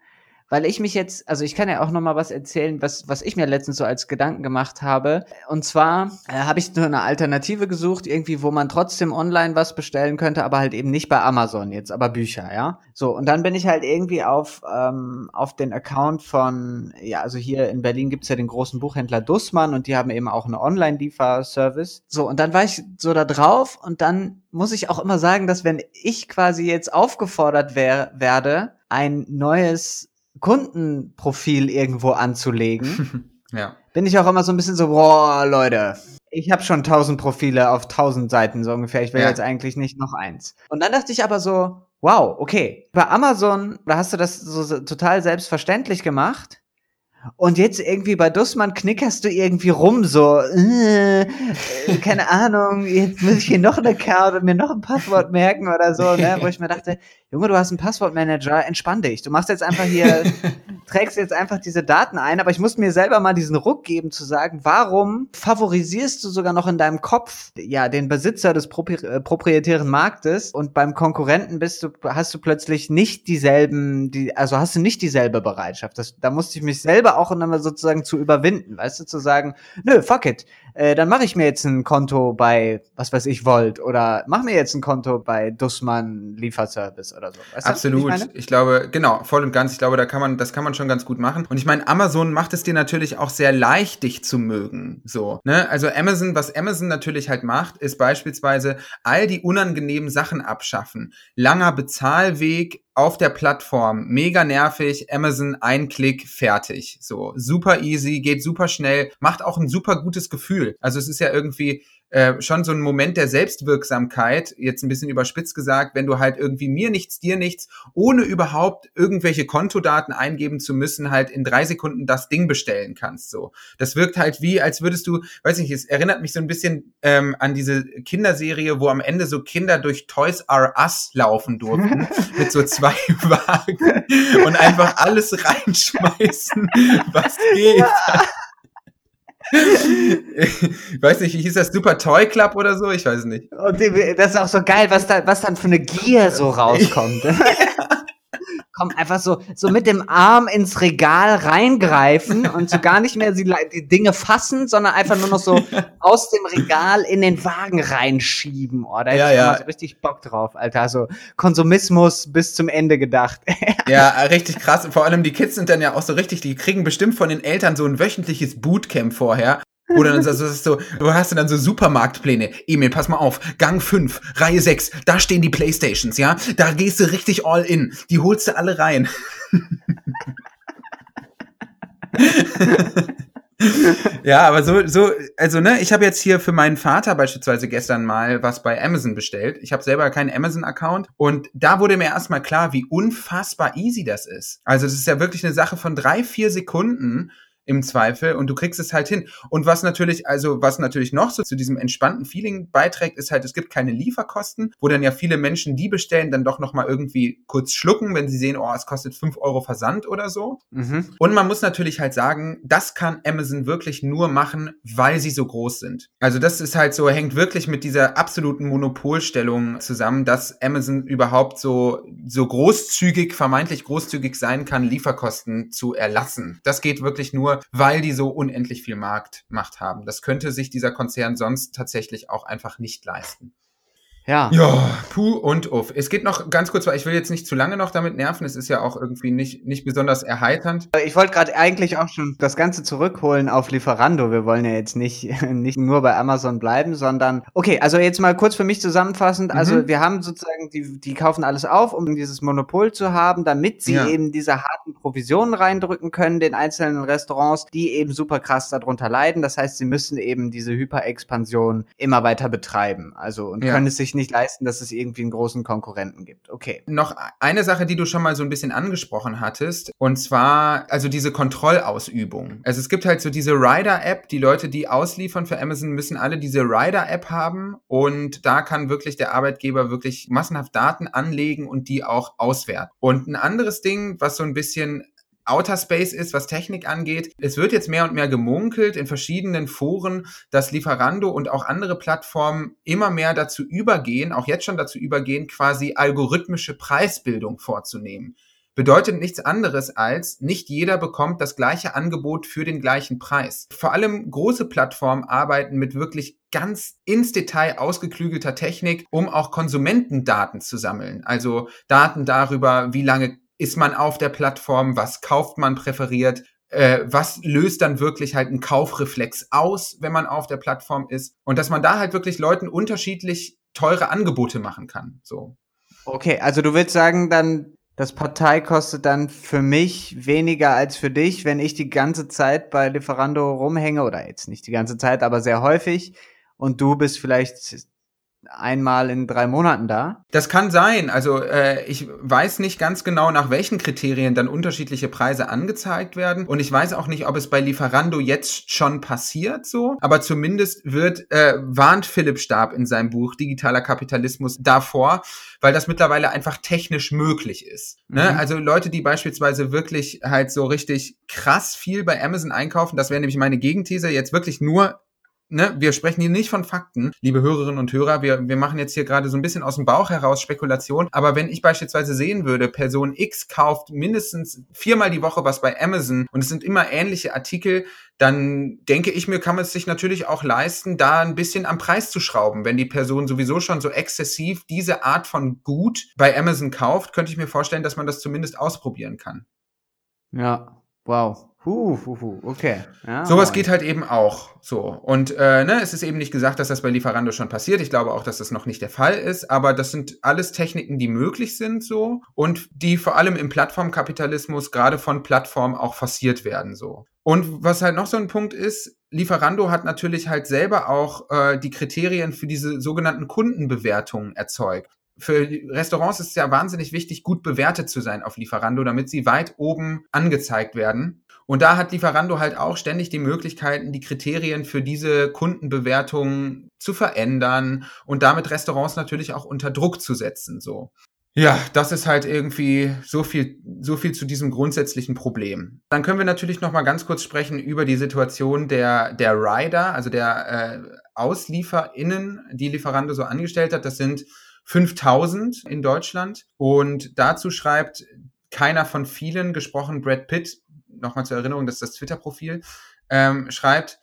Weil ich mich jetzt, also ich kann ja auch noch mal was erzählen, was was ich mir letztens so als Gedanken gemacht habe. Und zwar äh, habe ich so eine Alternative gesucht, irgendwie, wo man trotzdem online was bestellen könnte, aber halt eben nicht bei Amazon jetzt, aber Bücher, ja. So und dann bin ich halt irgendwie auf ähm, auf den Account von, ja, also hier in Berlin gibt's ja den großen Buchhändler Dussmann und die haben eben auch einen Online-Lieferservice. So und dann war ich so da drauf und dann muss ich auch immer sagen, dass wenn ich quasi jetzt aufgefordert wär, werde, ein neues Kundenprofil irgendwo anzulegen, ja. bin ich auch immer so ein bisschen so, boah, Leute, ich habe schon tausend Profile auf tausend Seiten so ungefähr. Ich will ja. jetzt eigentlich nicht noch eins. Und dann dachte ich aber so, wow, okay. Bei Amazon, da hast du das so total selbstverständlich gemacht. Und jetzt irgendwie bei Dussmann knickerst du irgendwie rum, so, äh, keine Ahnung, jetzt muss ich hier noch eine Karte und mir noch ein Passwort merken oder so, ne? wo ich mir dachte, Junge, du hast einen Passwortmanager, entspann dich. Du machst jetzt einfach hier, trägst jetzt einfach diese Daten ein, aber ich muss mir selber mal diesen Ruck geben zu sagen, warum favorisierst du sogar noch in deinem Kopf, ja, den Besitzer des Propri äh, proprietären Marktes und beim Konkurrenten bist du, hast du plötzlich nicht dieselben, die, also hast du nicht dieselbe Bereitschaft. Das, da musste ich mich selber auch nochmal sozusagen zu überwinden, weißt du, zu sagen, nö, fuck it, äh, dann mache ich mir jetzt ein Konto bei, was weiß ich, Volt oder mach mir jetzt ein Konto bei Dussmann Lieferservice oder so. Weißt Absolut. Ich, ich, glaube, genau, voll und ganz. Ich glaube, da kann man, das kann man schon ganz gut machen. Und ich meine, Amazon macht es dir natürlich auch sehr leicht, dich zu mögen. So, ne? Also Amazon, was Amazon natürlich halt macht, ist beispielsweise all die unangenehmen Sachen abschaffen. Langer Bezahlweg, auf der Plattform, mega nervig, Amazon, ein Klick, fertig. So, super easy, geht super schnell, macht auch ein super gutes Gefühl. Also es ist ja irgendwie, äh, schon so ein Moment der Selbstwirksamkeit, jetzt ein bisschen überspitzt gesagt, wenn du halt irgendwie mir nichts, dir nichts, ohne überhaupt irgendwelche Kontodaten eingeben zu müssen, halt in drei Sekunden das Ding bestellen kannst. So, das wirkt halt wie, als würdest du, weiß ich nicht, es erinnert mich so ein bisschen ähm, an diese Kinderserie, wo am Ende so Kinder durch Toys R Us laufen durften mit so zwei Wagen und einfach alles reinschmeißen, was geht. Ich weiß nicht, wie hieß das Super Toy Club oder so? Ich weiß nicht. Und das ist auch so geil, was da, was dann für eine Gier so rauskommt. kommt einfach so, so mit dem Arm ins Regal reingreifen und so gar nicht mehr die, Dinge fassen, sondern einfach nur noch so aus dem Regal in den Wagen reinschieben. Oh, da ja, ja. so richtig Bock drauf, Alter. Also Konsumismus bis zum Ende gedacht. ja, richtig krass. Vor allem die Kids sind dann ja auch so richtig, die kriegen bestimmt von den Eltern so ein wöchentliches Bootcamp vorher, oder dann so, so, du hast dann so Supermarktpläne. Emil, pass mal auf. Gang 5, Reihe 6, da stehen die Playstations, ja? Da gehst du richtig all in. Die holst du alle rein. ja, aber so, so, also ne, ich habe jetzt hier für meinen Vater beispielsweise gestern mal was bei Amazon bestellt. Ich habe selber keinen Amazon-Account und da wurde mir erstmal klar, wie unfassbar easy das ist. Also das ist ja wirklich eine Sache von drei, vier Sekunden im Zweifel und du kriegst es halt hin. Und was natürlich, also was natürlich noch so zu diesem entspannten Feeling beiträgt, ist halt, es gibt keine Lieferkosten, wo dann ja viele Menschen, die bestellen, dann doch nochmal irgendwie kurz schlucken, wenn sie sehen, oh, es kostet fünf Euro Versand oder so. Mhm. Und man muss natürlich halt sagen, das kann Amazon wirklich nur machen, weil sie so groß sind. Also das ist halt so, hängt wirklich mit dieser absoluten Monopolstellung zusammen, dass Amazon überhaupt so, so großzügig, vermeintlich großzügig sein kann, Lieferkosten zu erlassen. Das geht wirklich nur, weil die so unendlich viel Marktmacht haben. Das könnte sich dieser Konzern sonst tatsächlich auch einfach nicht leisten. Ja. Ja, puh und uff. Es geht noch ganz kurz, weil ich will jetzt nicht zu lange noch damit nerven. Es ist ja auch irgendwie nicht, nicht besonders erheiternd. Ich wollte gerade eigentlich auch schon das Ganze zurückholen auf Lieferando. Wir wollen ja jetzt nicht, nicht nur bei Amazon bleiben, sondern, okay, also jetzt mal kurz für mich zusammenfassend. Also mhm. wir haben sozusagen, die, die kaufen alles auf, um dieses Monopol zu haben, damit sie ja. eben diese harten Provisionen reindrücken können, den einzelnen Restaurants, die eben super krass darunter leiden. Das heißt, sie müssen eben diese Hyperexpansion immer weiter betreiben. Also, und ja. können es sich sich nicht leisten, dass es irgendwie einen großen Konkurrenten gibt. Okay. Noch eine Sache, die du schon mal so ein bisschen angesprochen hattest, und zwar also diese Kontrollausübung. Also es gibt halt so diese Rider-App, die Leute, die ausliefern für Amazon, müssen alle diese Rider-App haben und da kann wirklich der Arbeitgeber wirklich massenhaft Daten anlegen und die auch auswerten. Und ein anderes Ding, was so ein bisschen Outer Space ist, was Technik angeht. Es wird jetzt mehr und mehr gemunkelt in verschiedenen Foren, dass Lieferando und auch andere Plattformen immer mehr dazu übergehen, auch jetzt schon dazu übergehen, quasi algorithmische Preisbildung vorzunehmen. Bedeutet nichts anderes als, nicht jeder bekommt das gleiche Angebot für den gleichen Preis. Vor allem große Plattformen arbeiten mit wirklich ganz ins Detail ausgeklügelter Technik, um auch Konsumentendaten zu sammeln. Also Daten darüber, wie lange ist man auf der Plattform, was kauft man präferiert, äh, was löst dann wirklich halt einen Kaufreflex aus, wenn man auf der Plattform ist und dass man da halt wirklich Leuten unterschiedlich teure Angebote machen kann. So. Okay, also du willst sagen, dann das Partei kostet dann für mich weniger als für dich, wenn ich die ganze Zeit bei Lieferando rumhänge oder jetzt nicht die ganze Zeit, aber sehr häufig und du bist vielleicht einmal in drei Monaten da? Das kann sein. Also äh, ich weiß nicht ganz genau, nach welchen Kriterien dann unterschiedliche Preise angezeigt werden. Und ich weiß auch nicht, ob es bei Lieferando jetzt schon passiert so. Aber zumindest wird, äh, warnt Philipp Stab in seinem Buch Digitaler Kapitalismus davor, weil das mittlerweile einfach technisch möglich ist. Ne? Mhm. Also Leute, die beispielsweise wirklich halt so richtig krass viel bei Amazon einkaufen, das wäre nämlich meine Gegenthese, jetzt wirklich nur ne, wir sprechen hier nicht von Fakten, liebe Hörerinnen und Hörer. Wir, wir machen jetzt hier gerade so ein bisschen aus dem Bauch heraus Spekulation. Aber wenn ich beispielsweise sehen würde, Person X kauft mindestens viermal die Woche was bei Amazon und es sind immer ähnliche Artikel, dann denke ich mir, kann man es sich natürlich auch leisten, da ein bisschen am Preis zu schrauben. Wenn die Person sowieso schon so exzessiv diese Art von Gut bei Amazon kauft, könnte ich mir vorstellen, dass man das zumindest ausprobieren kann. Ja, wow. Huh, huh, huh. okay. Ja, Sowas geht halt eben auch so. Und äh, ne, es ist eben nicht gesagt, dass das bei Lieferando schon passiert. Ich glaube auch, dass das noch nicht der Fall ist. Aber das sind alles Techniken, die möglich sind so und die vor allem im Plattformkapitalismus gerade von Plattformen auch forciert werden so. Und was halt noch so ein Punkt ist, Lieferando hat natürlich halt selber auch äh, die Kriterien für diese sogenannten Kundenbewertungen erzeugt für Restaurants ist es ja wahnsinnig wichtig, gut bewertet zu sein auf Lieferando, damit sie weit oben angezeigt werden. Und da hat Lieferando halt auch ständig die Möglichkeiten, die Kriterien für diese Kundenbewertung zu verändern und damit Restaurants natürlich auch unter Druck zu setzen, so. Ja, das ist halt irgendwie so viel, so viel zu diesem grundsätzlichen Problem. Dann können wir natürlich noch mal ganz kurz sprechen über die Situation der, der Rider, also der äh, AuslieferInnen, die Lieferando so angestellt hat. Das sind 5000 in Deutschland. Und dazu schreibt keiner von vielen, gesprochen Brad Pitt, nochmal zur Erinnerung, das ist das Twitter-Profil, ähm, schreibt,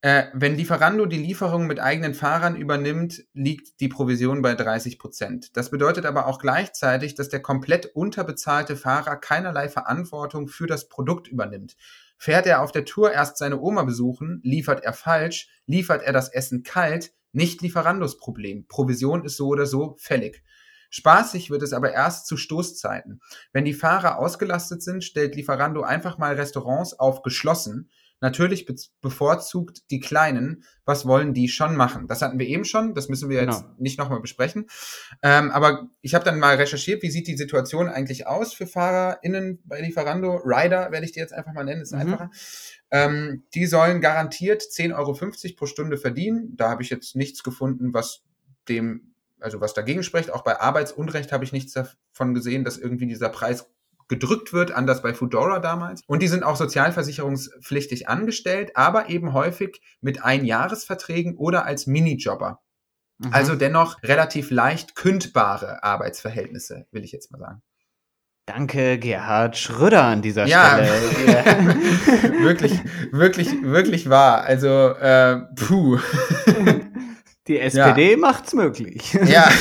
äh, wenn Lieferando die Lieferung mit eigenen Fahrern übernimmt, liegt die Provision bei 30 Prozent. Das bedeutet aber auch gleichzeitig, dass der komplett unterbezahlte Fahrer keinerlei Verantwortung für das Produkt übernimmt. Fährt er auf der Tour erst seine Oma besuchen, liefert er falsch, liefert er das Essen kalt, nicht Lieferandos Problem. Provision ist so oder so fällig. Spaßig wird es aber erst zu Stoßzeiten. Wenn die Fahrer ausgelastet sind, stellt Lieferando einfach mal Restaurants auf geschlossen. Natürlich be bevorzugt die Kleinen. Was wollen die schon machen? Das hatten wir eben schon. Das müssen wir jetzt genau. nicht nochmal besprechen. Ähm, aber ich habe dann mal recherchiert, wie sieht die Situation eigentlich aus für FahrerInnen bei Lieferando? Rider werde ich die jetzt einfach mal nennen, ist mhm. einfacher. Ähm, die sollen garantiert 10,50 Euro pro Stunde verdienen. Da habe ich jetzt nichts gefunden, was dem, also was dagegen spricht. Auch bei Arbeitsunrecht habe ich nichts davon gesehen, dass irgendwie dieser Preis gedrückt wird, anders bei Foodora damals. Und die sind auch sozialversicherungspflichtig angestellt, aber eben häufig mit Einjahresverträgen oder als Minijobber. Mhm. Also dennoch relativ leicht kündbare Arbeitsverhältnisse, will ich jetzt mal sagen. Danke, Gerhard Schröder an dieser ja. Stelle. wirklich, wirklich, wirklich wahr. Also, äh, puh. Die SPD ja. macht's möglich. Ja.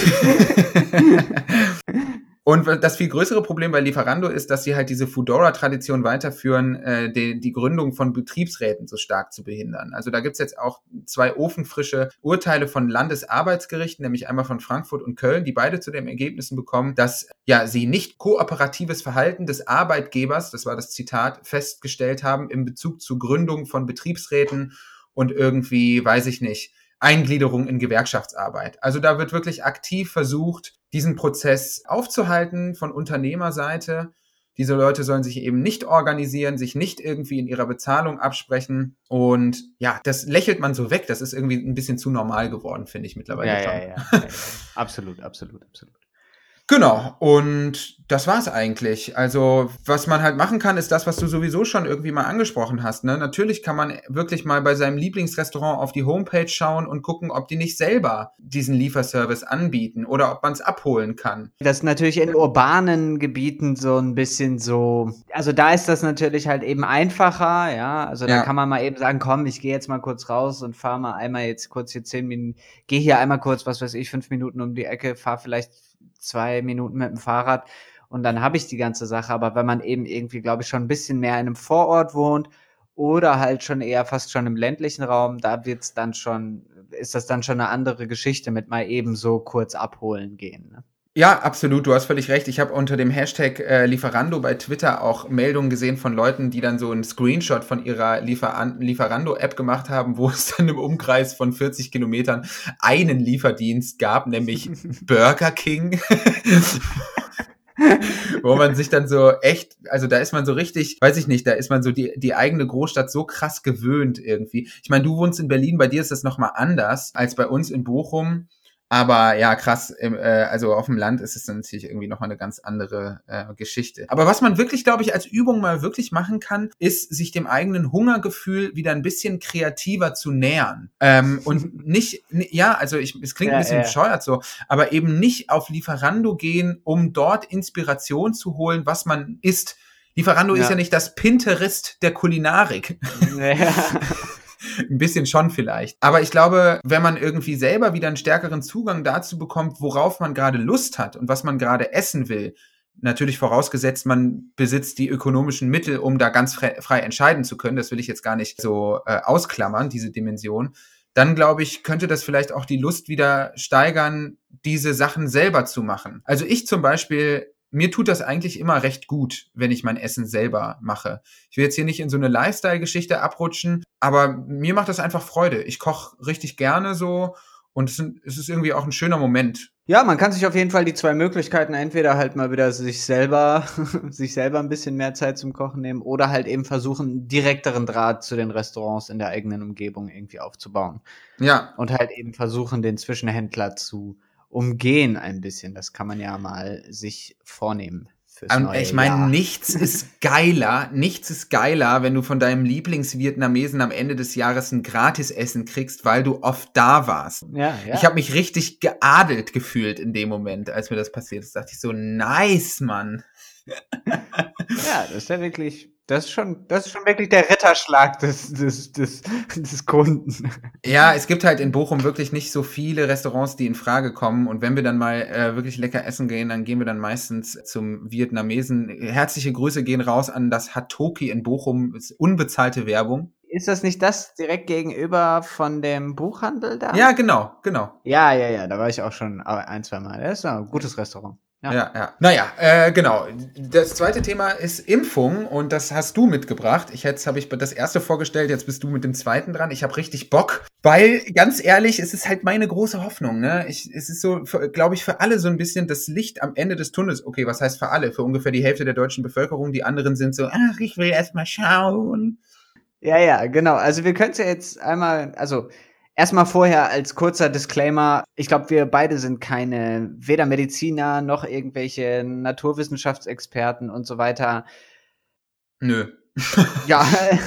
Und das viel größere Problem bei Lieferando ist, dass sie halt diese Foodora-Tradition weiterführen, äh, die, die Gründung von Betriebsräten so stark zu behindern. Also da gibt's jetzt auch zwei ofenfrische Urteile von Landesarbeitsgerichten, nämlich einmal von Frankfurt und Köln, die beide zu den Ergebnissen bekommen, dass ja sie nicht kooperatives Verhalten des Arbeitgebers, das war das Zitat, festgestellt haben in Bezug zur Gründung von Betriebsräten und irgendwie, weiß ich nicht, Eingliederung in Gewerkschaftsarbeit. Also da wird wirklich aktiv versucht, diesen Prozess aufzuhalten von Unternehmerseite. Diese Leute sollen sich eben nicht organisieren, sich nicht irgendwie in ihrer Bezahlung absprechen. Und ja, das lächelt man so weg. Das ist irgendwie ein bisschen zu normal geworden, finde ich mittlerweile. Ja, ja, ja, ja. Absolut, absolut, absolut. Genau, und das war's eigentlich. Also, was man halt machen kann, ist das, was du sowieso schon irgendwie mal angesprochen hast. Ne? Natürlich kann man wirklich mal bei seinem Lieblingsrestaurant auf die Homepage schauen und gucken, ob die nicht selber diesen Lieferservice anbieten oder ob man es abholen kann. Das ist natürlich in urbanen Gebieten so ein bisschen so. Also da ist das natürlich halt eben einfacher, ja. Also da ja. kann man mal eben sagen, komm, ich gehe jetzt mal kurz raus und fahre mal einmal jetzt kurz hier zehn Minuten, gehe hier einmal kurz, was weiß ich, fünf Minuten um die Ecke, fahre vielleicht zwei Minuten mit dem Fahrrad und dann habe ich die ganze Sache. Aber wenn man eben irgendwie, glaube ich, schon ein bisschen mehr in einem Vorort wohnt oder halt schon eher fast schon im ländlichen Raum, da wird's dann schon, ist das dann schon eine andere Geschichte mit mal eben so kurz abholen gehen. Ne? Ja, absolut, du hast völlig recht. Ich habe unter dem Hashtag äh, Lieferando bei Twitter auch Meldungen gesehen von Leuten, die dann so einen Screenshot von ihrer Lieferan Lieferando-App gemacht haben, wo es dann im Umkreis von 40 Kilometern einen Lieferdienst gab, nämlich Burger King. wo man sich dann so echt, also da ist man so richtig, weiß ich nicht, da ist man so die, die eigene Großstadt so krass gewöhnt irgendwie. Ich meine, du wohnst in Berlin, bei dir ist das nochmal anders als bei uns in Bochum. Aber ja, krass, äh, also auf dem Land ist es dann natürlich irgendwie nochmal eine ganz andere äh, Geschichte. Aber was man wirklich, glaube ich, als Übung mal wirklich machen kann, ist, sich dem eigenen Hungergefühl wieder ein bisschen kreativer zu nähern. Ähm, und nicht, ja, also ich, es klingt ja, ein bisschen ja. bescheuert so, aber eben nicht auf Lieferando gehen, um dort Inspiration zu holen, was man isst. Lieferando ja. ist ja nicht das Pinterest der Kulinarik. Ja. Ein bisschen schon vielleicht. Aber ich glaube, wenn man irgendwie selber wieder einen stärkeren Zugang dazu bekommt, worauf man gerade Lust hat und was man gerade essen will, natürlich vorausgesetzt, man besitzt die ökonomischen Mittel, um da ganz frei, frei entscheiden zu können. Das will ich jetzt gar nicht so äh, ausklammern, diese Dimension. Dann glaube ich, könnte das vielleicht auch die Lust wieder steigern, diese Sachen selber zu machen. Also ich zum Beispiel mir tut das eigentlich immer recht gut, wenn ich mein Essen selber mache. Ich will jetzt hier nicht in so eine Lifestyle-Geschichte abrutschen, aber mir macht das einfach Freude. Ich koche richtig gerne so und es ist irgendwie auch ein schöner Moment. Ja, man kann sich auf jeden Fall die zwei Möglichkeiten entweder halt mal wieder sich selber, sich selber ein bisschen mehr Zeit zum Kochen nehmen oder halt eben versuchen, direkteren Draht zu den Restaurants in der eigenen Umgebung irgendwie aufzubauen. Ja. Und halt eben versuchen, den Zwischenhändler zu umgehen ein bisschen. Das kann man ja mal sich vornehmen. Und ich meine, nichts ist geiler, nichts ist geiler, wenn du von deinem Lieblingsvietnamesen am Ende des Jahres ein Gratisessen kriegst, weil du oft da warst. Ja, ja. Ich habe mich richtig geadelt gefühlt in dem Moment, als mir das passiert ist. Da dachte ich so, nice, Mann. ja, das ist ja wirklich das ist schon, das ist schon wirklich der Ritterschlag des, des, des, des Kunden. Ja, es gibt halt in Bochum wirklich nicht so viele Restaurants, die in Frage kommen. Und wenn wir dann mal äh, wirklich lecker essen gehen, dann gehen wir dann meistens zum Vietnamesen. Herzliche Grüße gehen raus an das Hatoki in Bochum. Ist unbezahlte Werbung. Ist das nicht das direkt gegenüber von dem Buchhandel da? Ja, genau, genau. Ja, ja, ja, da war ich auch schon ein, zwei Mal. Das ist ein gutes Restaurant. Ja, ja. ja. Naja, äh, genau. Das zweite Thema ist Impfung und das hast du mitgebracht. Ich jetzt habe ich das erste vorgestellt, jetzt bist du mit dem zweiten dran. Ich habe richtig Bock, weil ganz ehrlich, es ist halt meine große Hoffnung. Ne? Ich, es ist so, glaube ich, für alle so ein bisschen das Licht am Ende des Tunnels. Okay, was heißt für alle? Für ungefähr die Hälfte der deutschen Bevölkerung. Die anderen sind so, ach, ich will erst mal schauen. Ja, ja, genau. Also wir können es ja jetzt einmal, also Erstmal vorher als kurzer Disclaimer. Ich glaube, wir beide sind keine weder Mediziner noch irgendwelche Naturwissenschaftsexperten und so weiter. Nö. ja,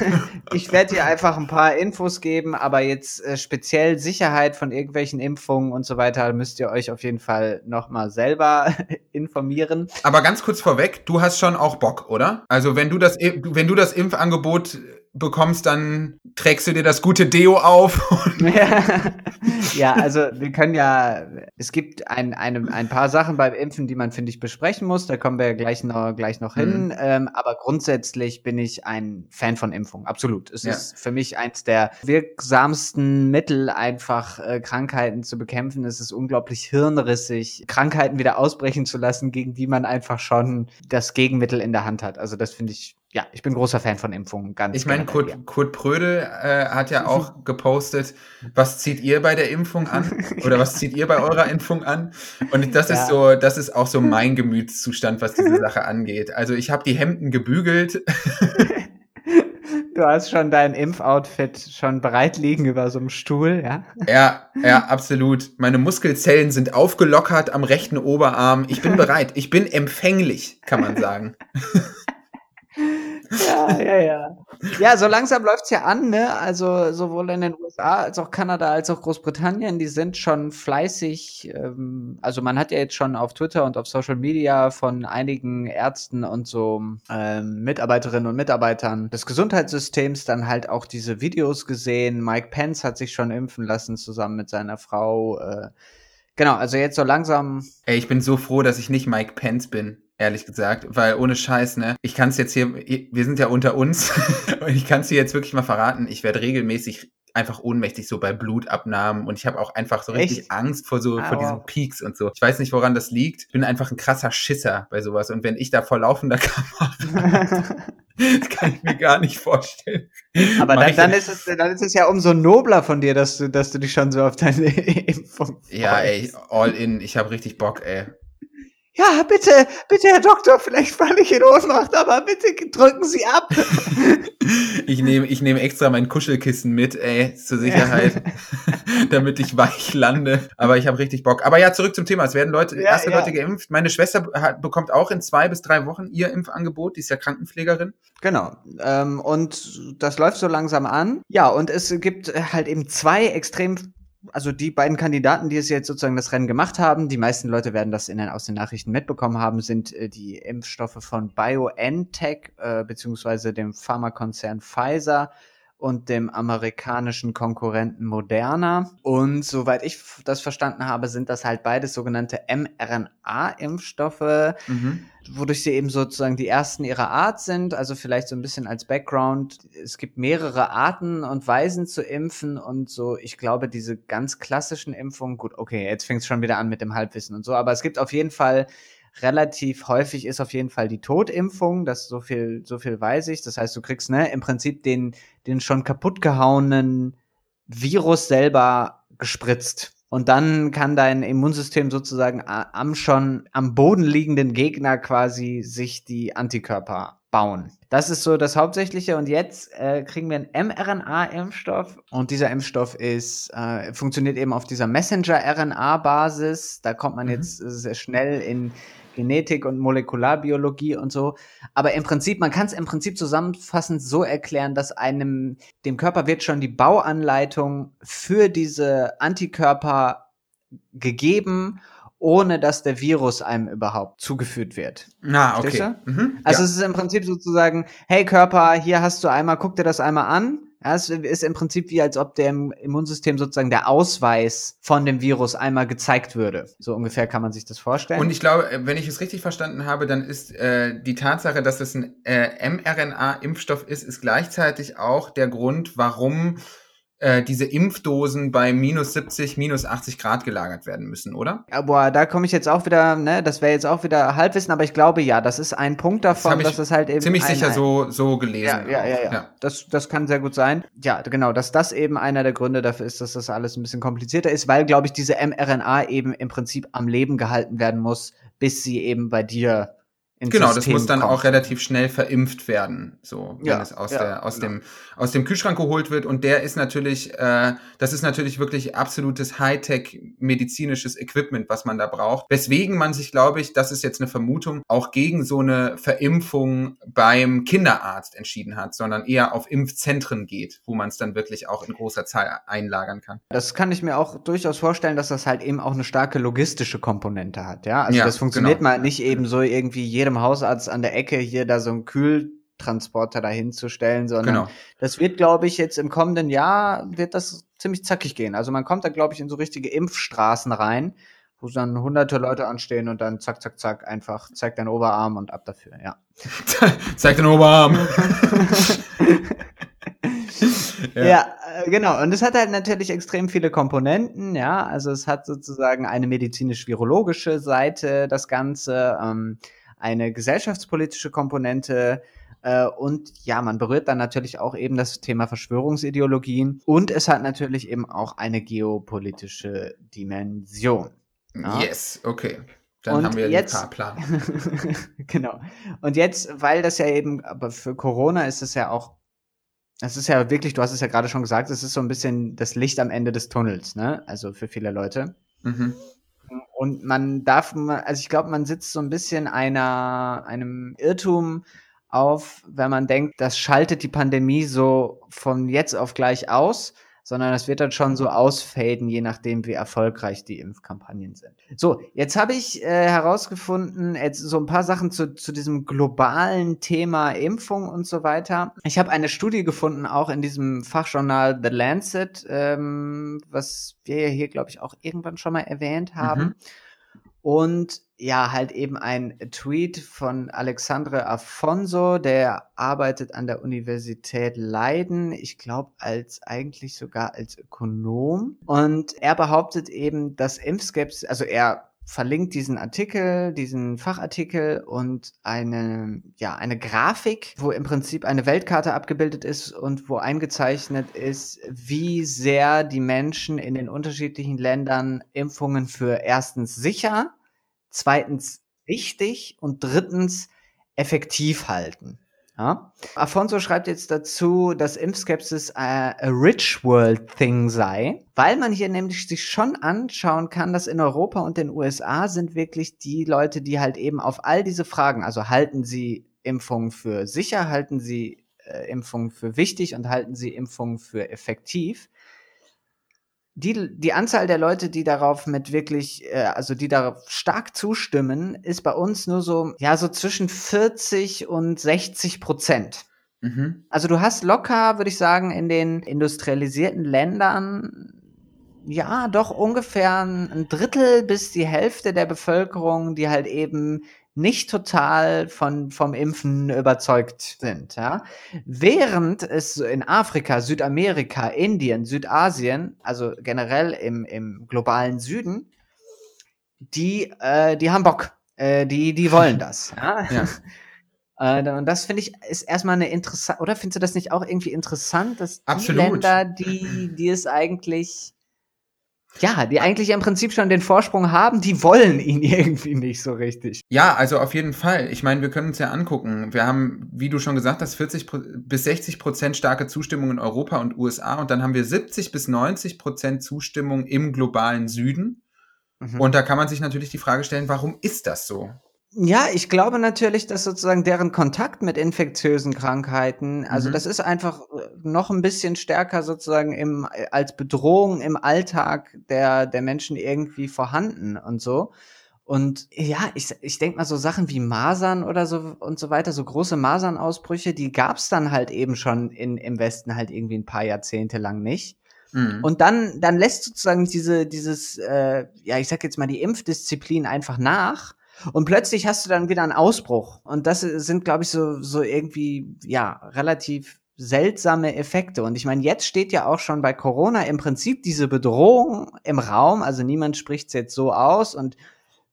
ich werde dir einfach ein paar Infos geben, aber jetzt äh, speziell Sicherheit von irgendwelchen Impfungen und so weiter müsst ihr euch auf jeden Fall nochmal selber informieren. Aber ganz kurz vorweg, du hast schon auch Bock, oder? Also wenn du das, wenn du das Impfangebot bekommst, dann trägst du dir das gute Deo auf. ja, also wir können ja, es gibt ein, ein, ein paar Sachen beim Impfen, die man, finde ich, besprechen muss. Da kommen wir ja gleich noch, gleich noch hin. Mhm. Ähm, aber grundsätzlich bin ich ein Fan von Impfung. Absolut. Es ja. ist für mich eins der wirksamsten Mittel, einfach äh, Krankheiten zu bekämpfen. Es ist unglaublich hirnrissig, Krankheiten wieder ausbrechen zu lassen, gegen die man einfach schon das Gegenmittel in der Hand hat. Also das finde ich ja, ich bin großer Fan von Impfungen. Ganz ich meine, Kurt, Kurt Prödel äh, hat ja auch gepostet, was zieht ihr bei der Impfung an? Oder was zieht ihr bei eurer Impfung an? Und das ja. ist so, das ist auch so mein Gemütszustand, was diese Sache angeht. Also ich habe die Hemden gebügelt. Du hast schon dein Impfoutfit schon bereit liegen über so einem Stuhl, ja? Ja, ja, absolut. Meine Muskelzellen sind aufgelockert am rechten Oberarm. Ich bin bereit. Ich bin empfänglich, kann man sagen. Ja, ja, ja. Ja, so langsam läuft's ja an, ne? Also sowohl in den USA als auch Kanada als auch Großbritannien, die sind schon fleißig. Ähm, also man hat ja jetzt schon auf Twitter und auf Social Media von einigen Ärzten und so ähm, Mitarbeiterinnen und Mitarbeitern des Gesundheitssystems dann halt auch diese Videos gesehen. Mike Pence hat sich schon impfen lassen zusammen mit seiner Frau. Äh, genau, also jetzt so langsam. Ey, ich bin so froh, dass ich nicht Mike Pence bin ehrlich gesagt, weil ohne Scheiß, ne, ich kann es jetzt hier, wir sind ja unter uns und ich kann es dir jetzt wirklich mal verraten, ich werde regelmäßig einfach ohnmächtig so bei Blutabnahmen und ich habe auch einfach so richtig Echt? Angst vor so Ah, vor diesen wow. Peaks und so. Ich weiß nicht, woran das liegt. Ich bin einfach ein krasser Schisser bei sowas und wenn ich da vor laufender Kamera, das kann ich mir gar nicht vorstellen. Aber dann, dann, ist es, dann ist es ja umso nobler von dir, dass du, dass du dich schon so auf deine Impfung Ja, ey, all in. Ich habe richtig Bock, ey. Ja, bitte, bitte, Herr Doktor, vielleicht falle ich in Ohnmacht, aber bitte drücken Sie ab. Ich nehme ich nehm extra mein Kuschelkissen mit, ey, zur Sicherheit, damit ich weich lande. Aber ich habe richtig Bock. Aber ja, zurück zum Thema. Es werden Leute, Ja, erste ja. Leute geimpft. Meine Schwester hat, bekommt auch in zwei bis drei Wochen ihr Impfangebot. Die ist ja Krankenpflegerin. Genau. Ähm, und das läuft so langsam an. Ja, und es gibt halt eben zwei extrem, also die beiden Kandidaten, die es jetzt sozusagen das Rennen gemacht haben, die meisten Leute werden das in den, aus den Nachrichten mitbekommen haben, sind äh, die Impfstoffe von BioNTech, äh, beziehungsweise dem Pharmakonzern Pfizer und dem amerikanischen Konkurrenten Moderna. Und soweit ich das verstanden habe, sind das halt beides sogenannte mRNA-Impfstoffe Mhm. wodurch sie eben sozusagen die ersten ihrer Art sind. Also vielleicht so ein bisschen als Background. Es gibt mehrere Arten und Weisen zu impfen und so. Ich glaube, diese ganz klassischen Impfungen, gut, okay, jetzt fängt es schon wieder an mit dem Halbwissen und so, aber es gibt auf jeden Fall relativ häufig ist auf jeden Fall die Totimpfung, das so viel, so viel weiß ich. Das heißt, du kriegst ne, im Prinzip den, den schon kaputtgehauenen Virus selber gespritzt. Und dann kann dein Immunsystem sozusagen am schon am Boden liegenden Gegner quasi sich die Antikörper bauen. Das ist so das Hauptsächliche. Und jetzt äh, kriegen wir einen mRNA-Impfstoff. Und dieser Impfstoff ist, äh, funktioniert eben auf dieser Messenger-RNA-Basis. Da kommt man Mhm. jetzt sehr schnell in Genetik und Molekularbiologie und so. Aber im Prinzip, man kann es im Prinzip zusammenfassend so erklären, dass einem, dem Körper wird schon die Bauanleitung für diese Antikörper gegeben, ohne dass der Virus einem überhaupt zugeführt wird. Na, okay. Verstehst Mhm. Also ja. es ist im Prinzip sozusagen, hey Körper, hier hast du einmal, guck dir das einmal an. Ja, es ist im Prinzip wie, als ob dem Immunsystem sozusagen der Ausweis von dem Virus einmal gezeigt würde. So ungefähr kann man sich das vorstellen. Und ich glaube, wenn ich es richtig verstanden habe, dann ist äh, die Tatsache, dass es ein äh, mRNA-Impfstoff ist, ist gleichzeitig auch der Grund, warum äh, diese Impfdosen bei minus 70, minus 80 Grad gelagert werden müssen, oder? Aber da komme ich jetzt auch wieder, ne, das wäre jetzt auch wieder Halbwissen, aber ich glaube ja, das ist ein Punkt davon, ich dass es halt eben. Ziemlich ein, sicher ein, so, so gelesen. Ja, ja, ja, auch. ja. Das, das kann sehr gut sein. Ja, genau, dass das eben einer der Gründe dafür ist, dass das alles ein bisschen komplizierter ist, weil, glaube ich, diese mRNA eben im Prinzip am Leben gehalten werden muss, bis sie eben bei dir Genau, das System muss dann kommt. auch relativ schnell verimpft werden, so wenn Ja, es aus, ja, der, aus, genau. dem, aus dem Kühlschrank geholt wird. Und der ist natürlich, äh, das ist natürlich wirklich absolutes Hightech medizinisches Equipment, was man da braucht. Weswegen man sich, glaube ich, das ist jetzt eine Vermutung, auch gegen so eine Verimpfung beim Kinderarzt entschieden hat, sondern eher auf Impfzentren geht, wo man es dann wirklich auch in großer Zahl einlagern kann. Das kann ich mir auch durchaus vorstellen, dass das halt eben auch eine starke logistische Komponente hat, ja. Also Ja, das funktioniert genau. mal nicht eben so irgendwie jedem Hausarzt an der Ecke hier da so einen Kühltransporter dahin zu stellen, sondern Genau. das wird, glaube ich, jetzt im kommenden Jahr wird das ziemlich zackig gehen. Also man kommt da, glaube ich, in so richtige Impfstraßen rein, wo dann hunderte Leute anstehen und dann zack, zack, zack, einfach zeigt dein Oberarm und ab dafür, ja. Zeig den Oberarm. Ja, äh, genau. Und es hat halt natürlich extrem viele Komponenten, ja. Also es hat sozusagen eine medizinisch-virologische Seite, das Ganze, ähm, eine gesellschaftspolitische Komponente, äh, und ja, man berührt dann natürlich auch eben das Thema Verschwörungsideologien. Und es hat natürlich eben auch eine geopolitische Dimension. Ja. Yes, okay. Dann Und haben wir jetzt- den Fahrplan. genau. Und jetzt, weil das ja eben, aber für Corona ist es ja auch, es ist ja wirklich, du hast es ja gerade schon gesagt, es ist so ein bisschen das Licht am Ende des Tunnels, ne? Also für viele Leute. Mhm. Und man darf, also ich glaube, man sitzt so ein bisschen einer, einem Irrtum auf, wenn man denkt, das schaltet die Pandemie so von jetzt auf gleich aus, sondern es wird dann schon so ausfaden, je nachdem, wie erfolgreich die Impfkampagnen sind. So, jetzt habe ich äh, herausgefunden, jetzt so ein paar Sachen zu, zu diesem globalen Thema Impfung und so weiter. Ich habe eine Studie gefunden, auch in diesem Fachjournal The Lancet, ähm, was wir ja hier, glaube ich, auch irgendwann schon mal erwähnt haben. Mhm. Und ja, halt eben ein Tweet von Alexandre Afonso, der arbeitet an der Universität Leiden, ich glaube als eigentlich sogar als Ökonom. Und er behauptet eben, dass Impfskepsis, also er verlinkt diesen Artikel, diesen Fachartikel und eine, ja, eine Grafik, wo im Prinzip eine Weltkarte abgebildet ist und wo eingezeichnet ist, wie sehr die Menschen in den unterschiedlichen Ländern Impfungen für erstens sicher, zweitens wichtig und drittens effektiv halten. Ja. Afonso schreibt jetzt dazu, dass Impfskepsis a, a rich world thing sei, weil man hier nämlich sich schon anschauen kann, dass in Europa und den USA sind wirklich die Leute, die halt eben auf all diese Fragen, also halten sie Impfungen für sicher, halten sie äh, Impfungen für wichtig und halten sie Impfungen für effektiv, die, die Anzahl der Leute, die darauf mit wirklich, äh, also die darauf stark zustimmen, ist bei uns nur so, ja, so zwischen 40 und 60 Prozent. Mhm. Also du hast locker, würde ich sagen, in den industrialisierten Ländern ja, doch ungefähr ein Drittel bis die Hälfte der Bevölkerung, die halt eben nicht total von, vom Impfen überzeugt sind. Ja? Während es in Afrika, Südamerika, Indien, Südasien, also generell im, im globalen Süden, die, äh, die haben Bock, äh, die, die wollen das. Ja? ja. Äh, und das finde ich ist erstmal eine interessant, oder findest du das nicht auch irgendwie interessant, dass die Absolut. Länder, die, die es eigentlich ja, die eigentlich im Prinzip schon den Vorsprung haben, die wollen ihn irgendwie nicht so richtig. Ja, also auf jeden Fall. Ich meine, wir können uns ja angucken. Wir haben, wie du schon gesagt hast, 40 bis 60 Prozent starke Zustimmung in Europa und USA und dann haben wir 70 bis 90 Prozent Zustimmung im globalen Süden. Mhm. Und da kann man sich natürlich die Frage stellen, warum ist das so? Ja, ich glaube natürlich, dass sozusagen deren Kontakt mit infektiösen Krankheiten, also mhm. das ist einfach äh, noch ein bisschen stärker sozusagen im, äh, als Bedrohung im Alltag der, der Menschen irgendwie vorhanden und so. Und ja, ich, ich denke mal, so Sachen wie Masern oder so und so weiter, so große Masernausbrüche, die gab's dann halt eben schon in, im Westen halt irgendwie ein paar Jahrzehnte lang nicht. Mhm. Und dann, dann lässt sozusagen diese, dieses, äh, ja, ich sag jetzt mal, die Impfdisziplin einfach nach und plötzlich hast du dann wieder einen Ausbruch. Und das sind, glaube ich, so, so irgendwie, ja, relativ seltsame Effekte. Und ich meine, jetzt steht ja auch schon bei Corona im Prinzip diese Bedrohung im Raum. Also niemand spricht es jetzt so aus. Und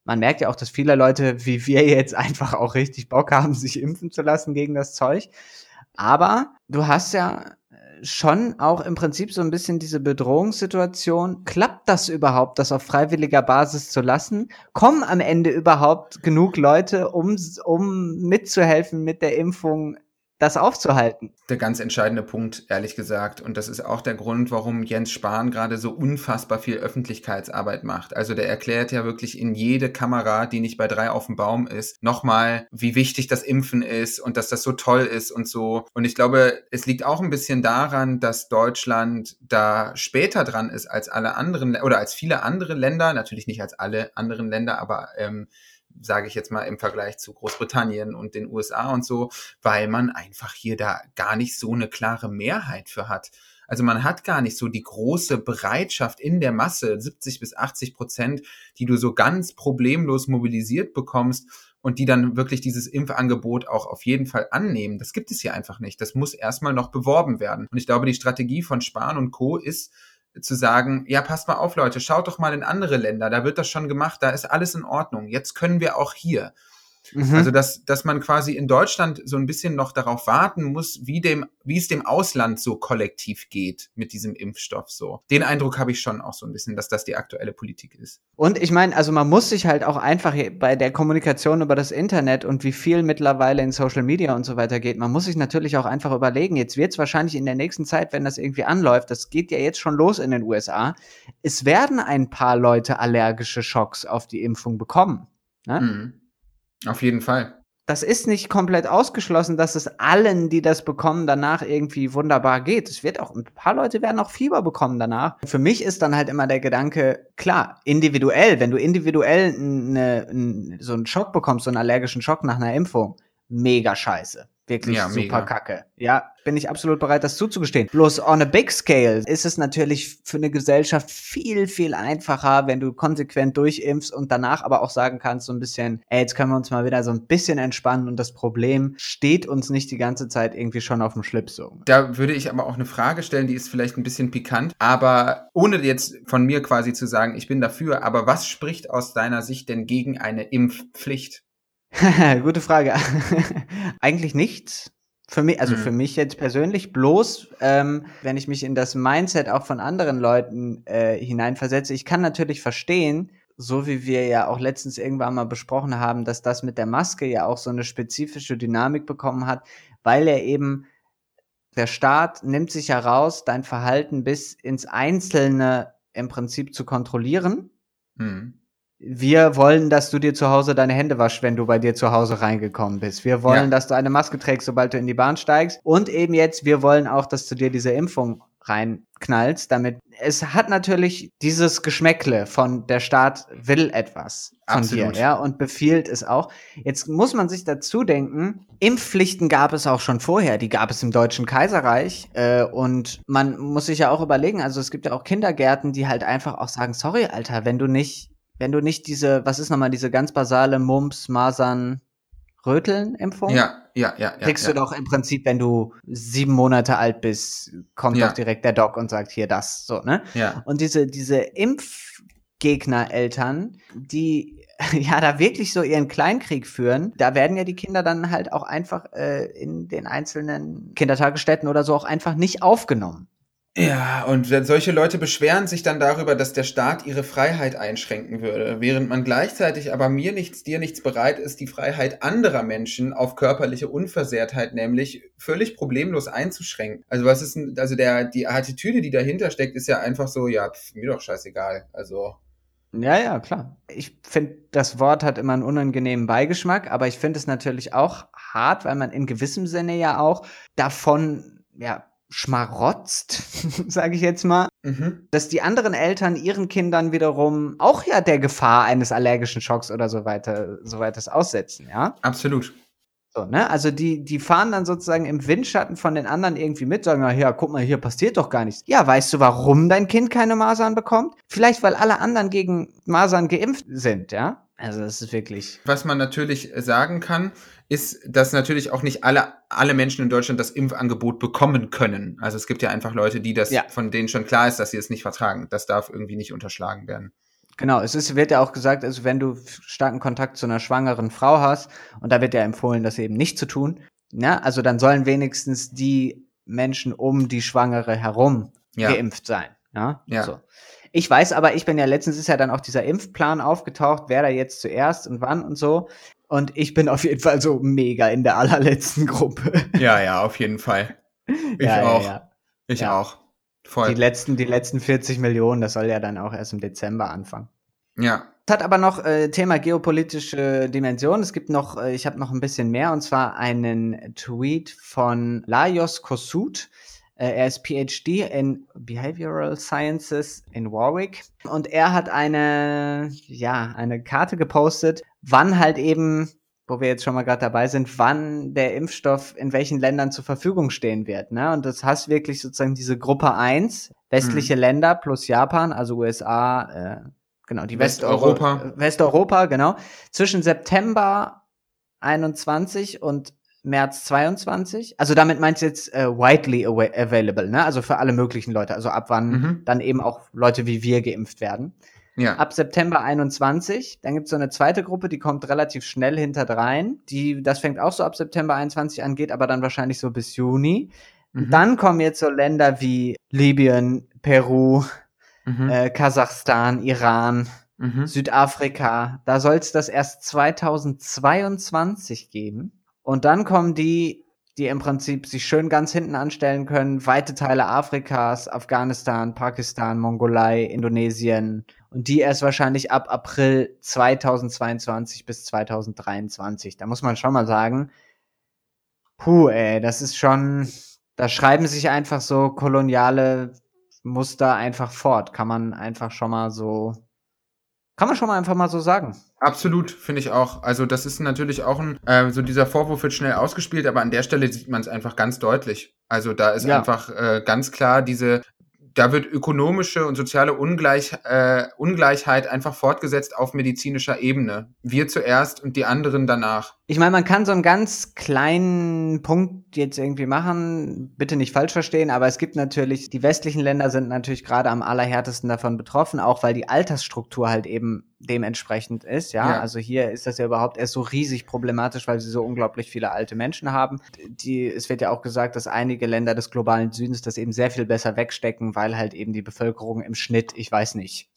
man merkt ja auch, dass viele Leute wie wir jetzt einfach auch richtig Bock haben, sich impfen zu lassen gegen das Zeug. Aber du hast ja schon auch im Prinzip so ein bisschen diese Bedrohungssituation. Klappt das überhaupt, das auf freiwilliger Basis zu lassen? Kommen am Ende überhaupt genug Leute, um, um mitzuhelfen mit der Impfung das aufzuhalten. Der ganz entscheidende Punkt, ehrlich gesagt. Und das ist auch der Grund, warum Jens Spahn gerade so unfassbar viel Öffentlichkeitsarbeit macht. Also der erklärt ja wirklich in jede Kamera, die nicht bei drei auf dem Baum ist, nochmal, wie wichtig das Impfen ist und dass das so toll ist und so. Und ich glaube, es liegt auch ein bisschen daran, dass Deutschland da später dran ist als alle anderen oder als viele andere Länder, natürlich nicht als alle anderen Länder, aber ähm, sage ich jetzt mal im Vergleich zu Großbritannien und den USA und so, weil man einfach hier da gar nicht so eine klare Mehrheit für hat. Also man hat gar nicht so die große Bereitschaft in der Masse, 70 bis 80 Prozent, die du so ganz problemlos mobilisiert bekommst und die dann wirklich dieses Impfangebot auch auf jeden Fall annehmen. Das gibt es hier einfach nicht. Das muss erstmal noch beworben werden. Und ich glaube, die Strategie von Spahn und Co. ist, zu sagen, ja, passt mal auf, Leute, schaut doch mal in andere Länder, da wird das schon gemacht, da ist alles in Ordnung. Jetzt können wir auch hier. Mhm. Also, dass, dass man quasi in Deutschland so ein bisschen noch darauf warten muss, wie dem, wie es dem Ausland so kollektiv geht mit diesem Impfstoff so. Den Eindruck habe ich schon auch so ein bisschen, dass das die aktuelle Politik ist. Und ich meine, also man muss sich halt auch einfach bei der Kommunikation über das Internet und wie viel mittlerweile in Social Media und so weiter geht, man muss sich natürlich auch einfach überlegen, jetzt wird es wahrscheinlich in der nächsten Zeit, wenn das irgendwie anläuft, das geht ja jetzt schon los in den USA, es werden ein paar Leute allergische Schocks auf die Impfung bekommen. Ne? Mhm. Auf jeden Fall. Das ist nicht komplett ausgeschlossen, dass es allen, die das bekommen, danach irgendwie wunderbar geht. Es wird auch, ein paar Leute werden auch Fieber bekommen danach. Für mich ist dann halt immer der Gedanke, klar, individuell, wenn du individuell eine, so einen Schock bekommst, so einen allergischen Schock nach einer Impfung, mega scheiße. Wirklich Ja, super mega. kacke. Ja, bin ich absolut bereit, das zuzugestehen. Bloß on a big scale ist es natürlich für eine Gesellschaft viel, viel einfacher, wenn du konsequent durchimpfst und danach aber auch sagen kannst, so ein bisschen, ey, jetzt können wir uns mal wieder so ein bisschen entspannen und das Problem steht uns nicht die ganze Zeit irgendwie schon auf dem Schlips so. Da würde ich aber auch eine Frage stellen, die ist vielleicht ein bisschen pikant, aber ohne jetzt von mir quasi zu sagen, ich bin dafür, aber was spricht aus deiner Sicht denn gegen eine Impfpflicht? Gute Frage. Eigentlich nichts. Für mich, also Mhm. für mich jetzt persönlich, bloß ähm, wenn ich mich in das Mindset auch von anderen Leuten äh, hineinversetze, ich kann natürlich verstehen, so wie wir ja auch letztens irgendwann mal besprochen haben, dass das mit der Maske ja auch so eine spezifische Dynamik bekommen hat, weil er eben, der Staat nimmt sich heraus, dein Verhalten bis ins Einzelne im Prinzip zu kontrollieren Hm. Wir wollen, dass du dir zu Hause deine Hände waschst, wenn du bei dir zu Hause reingekommen bist. Wir wollen, Ja. dass du eine Maske trägst, sobald du in die Bahn steigst. Und eben jetzt, wir wollen auch, dass du dir diese Impfung reinknallst, damit es hat natürlich dieses Geschmäckle von der Staat will etwas von Absolut. dir, ja, und befiehlt es auch. Jetzt muss man sich dazu denken, Impfpflichten gab es auch schon vorher, die gab es im Deutschen Kaiserreich äh, und man muss sich ja auch überlegen, also es gibt ja auch Kindergärten, die halt einfach auch sagen, sorry, Alter, wenn du nicht wenn du nicht diese, was ist nochmal diese ganz basale Mumps, Masern, Röteln-Impfung? Ja, ja, ja, ja. Kriegst ja. du doch im Prinzip, wenn du sieben Monate alt bist, kommt Ja. doch direkt der Doc und sagt hier das, so, ne? Ja, Und diese, diese Impfgegner-Eltern, die ja da wirklich so ihren Kleinkrieg führen, da werden ja die Kinder dann halt auch einfach äh, in den einzelnen Kindertagesstätten oder so auch einfach nicht aufgenommen. Ja, und solche Leute beschweren sich dann darüber, dass der Staat ihre Freiheit einschränken würde, während man gleichzeitig aber mir nichts, dir nichts bereit ist, die Freiheit anderer Menschen auf körperliche Unversehrtheit nämlich völlig problemlos einzuschränken. Also was ist denn, also der, die Attitüde, die dahinter steckt, ist ja einfach so, ja, pf, mir doch scheißegal. Also, Ja, ja, klar. Ich finde, das Wort hat immer einen unangenehmen Beigeschmack, aber ich finde es natürlich auch hart, weil man in gewissem Sinne ja auch davon, ja, schmarotzt, sage ich jetzt mal, mhm. dass die anderen Eltern ihren Kindern wiederum auch ja der Gefahr eines allergischen Schocks oder so weiter, so weiter aussetzen, ja. absolut. So, ne? Also die, die fahren dann sozusagen im Windschatten von den anderen irgendwie mit, sagen, ja, ja, guck mal, hier passiert doch gar nichts. Ja, weißt du, warum dein Kind keine Masern bekommt? Vielleicht, weil alle anderen gegen Masern geimpft sind, ja? Also das ist wirklich. Was man natürlich sagen kann, ist, dass natürlich auch nicht alle, alle Menschen in Deutschland das Impfangebot bekommen können. Also es gibt ja einfach Leute, die das, Ja. von denen schon klar ist, dass sie es nicht vertragen. Das darf irgendwie nicht unterschlagen werden. Genau, es ist, wird ja auch gesagt, also wenn du starken Kontakt zu einer schwangeren Frau hast, und da wird ja empfohlen, das eben nicht zu tun, ja, also dann sollen wenigstens die Menschen um die Schwangere herum Ja. geimpft sein. Ja, Ja. So. Ich weiß aber, ich bin ja letztens ist ja dann auch dieser Impfplan aufgetaucht, wer da jetzt zuerst und wann und so. Und ich bin auf jeden Fall so mega in der allerletzten Gruppe. Ja, ja, auf jeden Fall. Ich ja, auch. Ja, ja. Ich auch. Voll. Die letzten, die letzten 40 Millionen, das soll ja dann auch erst im Dezember anfangen. ja. Es hat aber noch äh, Thema geopolitische Dimension. Es gibt noch, äh, ich habe noch ein bisschen mehr, und zwar einen Tweet von Lajos Kossuth. Äh, er ist PhD in Behavioral Sciences in Warwick. Und er hat eine, ja, eine Karte gepostet, wann halt eben, wo wir jetzt schon mal gerade dabei sind, wann der Impfstoff in welchen Ländern zur Verfügung stehen wird. Ne? Und das heißt wirklich sozusagen diese Gruppe 1, westliche Länder plus Japan, also USA, äh, genau, die Westeuropa. Westeuropa, Westeuropa, genau, zwischen September 21 und März 22. Also damit meinst du jetzt äh, widely available, ne? Also für alle möglichen Leute, also ab wann Mhm. dann eben auch Leute wie wir geimpft werden. Ja. Ab September 21, dann gibt's so eine zweite Gruppe, die kommt relativ schnell hinterdrein. Die, das fängt auch so ab September 21 an, geht aber dann wahrscheinlich so bis Juni. Mhm. Dann kommen jetzt so Länder wie Libyen, Peru, Mhm. äh, Kasachstan, Iran, Mhm. Südafrika. Da soll es das erst 2022 geben. Und dann kommen die, die im Prinzip sich schön ganz hinten anstellen können. Weite Teile Afrikas, Afghanistan, Pakistan, Mongolei, Indonesien. Und die erst wahrscheinlich ab April 2022 bis 2023. Da muss man schon mal sagen, puh, ey, das ist schon, da schreiben sich einfach so koloniale Muster einfach fort. Kann man einfach schon mal so Kann man schon mal einfach mal so sagen. Absolut, finde ich auch. Also das ist natürlich auch ein, äh, so dieser Vorwurf wird schnell ausgespielt, aber an der Stelle sieht man es einfach ganz deutlich. Also da ist ja. einfach äh, ganz klar diese da wird ökonomische und soziale Ungleich, äh, Ungleichheit einfach fortgesetzt auf medizinischer Ebene. Wir zuerst und die anderen danach. Ich meine, man kann so einen ganz kleinen Punkt jetzt irgendwie machen, bitte nicht falsch verstehen, aber es gibt natürlich, die westlichen Länder sind natürlich gerade am allerhärtesten davon betroffen, auch weil die Altersstruktur halt eben dementsprechend ist, ja? ja. Also hier ist das ja überhaupt erst so riesig problematisch, weil sie so unglaublich viele alte Menschen haben. Die, es wird ja auch gesagt, dass einige Länder des globalen Südens das eben sehr viel besser wegstecken, weil halt eben die Bevölkerung im Schnitt, ich weiß nicht,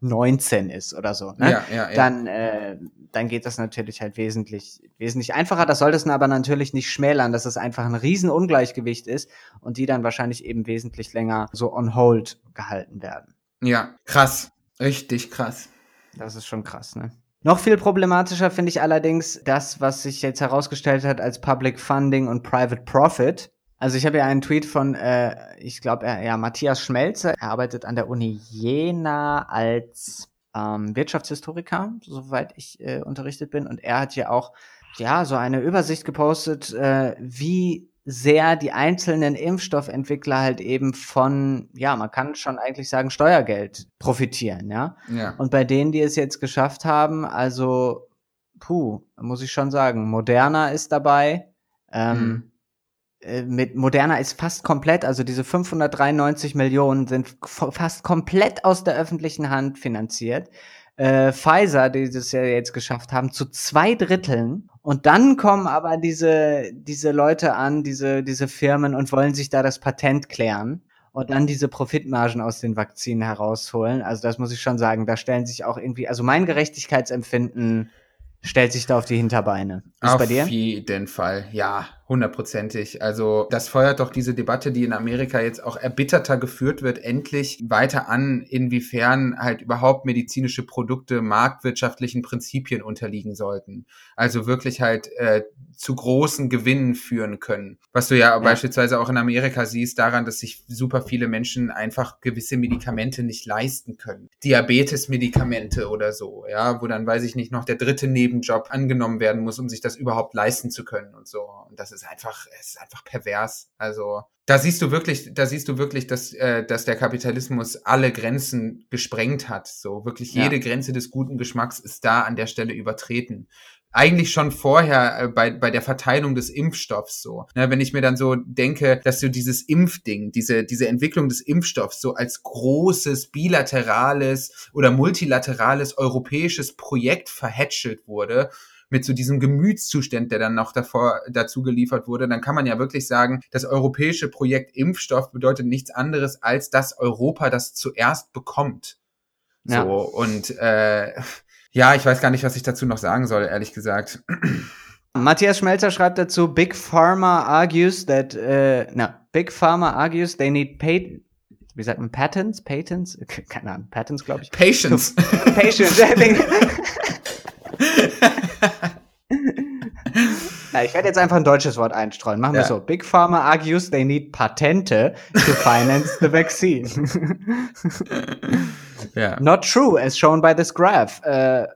19 ist oder so, ne? Ja, ja, ja. Dann, äh, dann geht das natürlich halt wesentlich, wesentlich einfacher. Das soll das aber natürlich nicht schmälern, dass es einfach ein Riesenungleichgewicht ist und die dann wahrscheinlich eben wesentlich länger so on hold gehalten werden. Ja, krass. Richtig krass. Das ist schon krass, ne? Noch viel problematischer finde ich allerdings das, was sich jetzt herausgestellt hat als Public Funding und Private Profit. Also ich habe ja einen Tweet von, äh, ich glaube, ja, Matthias Schmelzer. Er arbeitet an der Uni Jena als ähm, Wirtschaftshistoriker, soweit ich äh, unterrichtet bin. Und er hat ja auch ja so eine Übersicht gepostet, äh, wie sehr die einzelnen Impfstoffentwickler halt eben von, ja, man kann schon eigentlich sagen, Steuergeld profitieren, ja. ja. Und bei denen, die es jetzt geschafft haben, also, puh, muss ich schon sagen, Moderna ist dabei. Ähm, mhm. Äh, mit Moderna ist fast komplett, also diese 593 Millionen sind fast komplett aus der öffentlichen Hand finanziert äh, Pfizer, die das ja jetzt geschafft haben, zu zwei Dritteln. Und dann kommen aber diese, diese Leute an, diese, diese Firmen und wollen sich da das Patent klären und dann diese Profitmargen aus den Vakzinen herausholen. Also das muss ich schon sagen, da stellen sich auch irgendwie, also mein Gerechtigkeitsempfinden stellt sich da auf die Hinterbeine. Ist auf jeden Fall, ja, hundertprozentig. Also das feuert doch diese Debatte, die in Amerika jetzt auch erbitterter geführt wird, endlich weiter an, inwiefern halt überhaupt medizinische Produkte marktwirtschaftlichen Prinzipien unterliegen sollten. Also wirklich halt äh, zu großen Gewinnen führen können. Was du ja, ja, beispielsweise auch in Amerika siehst, daran, dass sich super viele Menschen einfach gewisse Medikamente nicht leisten können. Diabetes-Medikamente oder so, ja, wo dann, weiß ich nicht, noch der dritte Nebenjob angenommen werden muss, um sich das überhaupt leisten zu können und so. Und das ist einfach, es ist einfach pervers. Also da siehst du wirklich, da siehst du wirklich, dass, äh, dass der Kapitalismus alle Grenzen gesprengt hat. So wirklich jede ja. Grenze des guten Geschmacks ist da an der Stelle übertreten eigentlich schon vorher äh, bei, bei der Verteilung des Impfstoffs so. Ne, wenn ich mir dann so denke, dass so dieses Impfding, diese, diese Entwicklung des Impfstoffs so als großes bilaterales oder multilaterales europäisches Projekt verhätschelt wurde, mit so diesem Gemütszustand, der dann noch davor dazu geliefert wurde, dann kann man ja wirklich sagen, das europäische Projekt Impfstoff bedeutet nichts anderes als dass Europa das zuerst bekommt. Ja. So und äh, ja, ich weiß gar nicht, was ich dazu noch sagen soll, ehrlich gesagt. Matthias Schmelzer schreibt dazu, Big Pharma argues that, uh, no, Big Pharma argues they need paid, wie sagt man, patents, patents? Keine Ahnung, patents, glaube ich. Patience. Patience, Na, ich werde jetzt einfach ein deutsches Wort einstreuen. Machen wir ja. so. Big Pharma argues they need Patente to finance the vaccine. ja. Not true, as shown by this graph. Uh,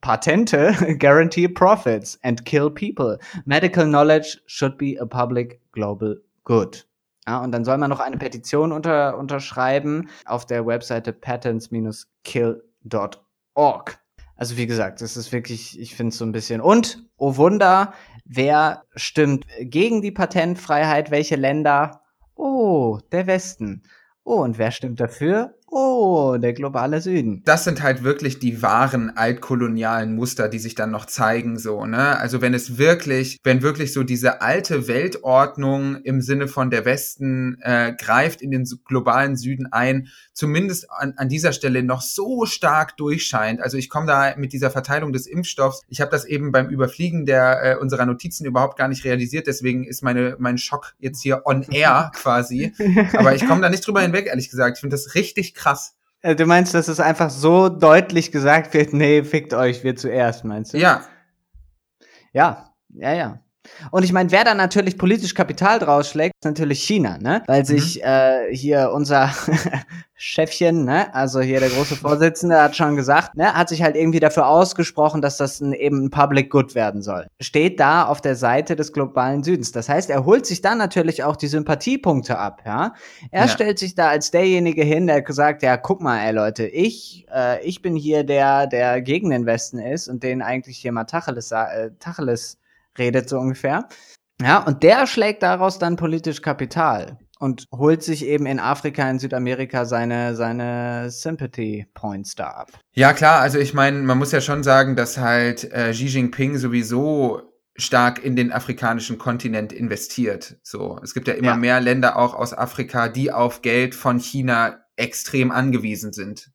Patente guarantee profits and kill people. Medical knowledge should be a public global good. Ja, und dann soll man noch eine Petition unter, unterschreiben auf der Webseite patents-kill.org. Also wie gesagt, das ist wirklich, ich finde es so ein bisschen. Und, oh Wunder, wer stimmt gegen die Patentfreiheit? Welche Länder? Oh, der Westen. Oh, und wer stimmt dafür? Oh, der globale Süden. Das sind halt wirklich die wahren altkolonialen Muster, die sich dann noch zeigen, so, ne? Also wenn es wirklich, wenn wirklich so diese alte Weltordnung im Sinne von der Westen äh, greift in den globalen Süden ein, zumindest an, an dieser Stelle noch so stark durchscheint. Also ich komme da mit dieser Verteilung des Impfstoffs, ich habe das eben beim Überfliegen der äh, unserer Notizen überhaupt gar nicht realisiert, deswegen ist meine mein Schock jetzt hier on air quasi. Aber ich komme da nicht drüber hinweg, ehrlich gesagt. Ich finde das richtig krass. Äh, du meinst, dass es einfach so deutlich gesagt wird, nee, fickt euch, wir zuerst, meinst du? Ja. Ja, ja, ja. Und ich meine, wer da natürlich politisch Kapital draus schlägt, ist natürlich China, ne? Weil mhm. sich äh, hier unser Chefchen, ne, also hier der große Vorsitzende hat schon gesagt, ne, hat sich halt irgendwie dafür ausgesprochen, dass das ein, eben ein Public Good werden soll. Steht da auf der Seite des globalen Südens. Das heißt, er holt sich dann natürlich auch die Sympathiepunkte ab, ja. Er ja. stellt sich da als derjenige hin, der gesagt, ja, guck mal, ey Leute, ich, äh, ich bin hier der, der gegen den Westen ist und den eigentlich hier mal Tacheles, äh, Tacheles redet, so ungefähr. Ja, und der schlägt daraus dann politisch Kapital und holt sich eben in Afrika, in Südamerika seine, seine Sympathy Points da ab. Ja, klar, also ich meine, man muss ja schon sagen, dass halt äh, Xi Jinping sowieso stark in den afrikanischen Kontinent investiert. So, es gibt ja immer ja. mehr Länder auch aus Afrika, die auf Geld von China extrem angewiesen sind.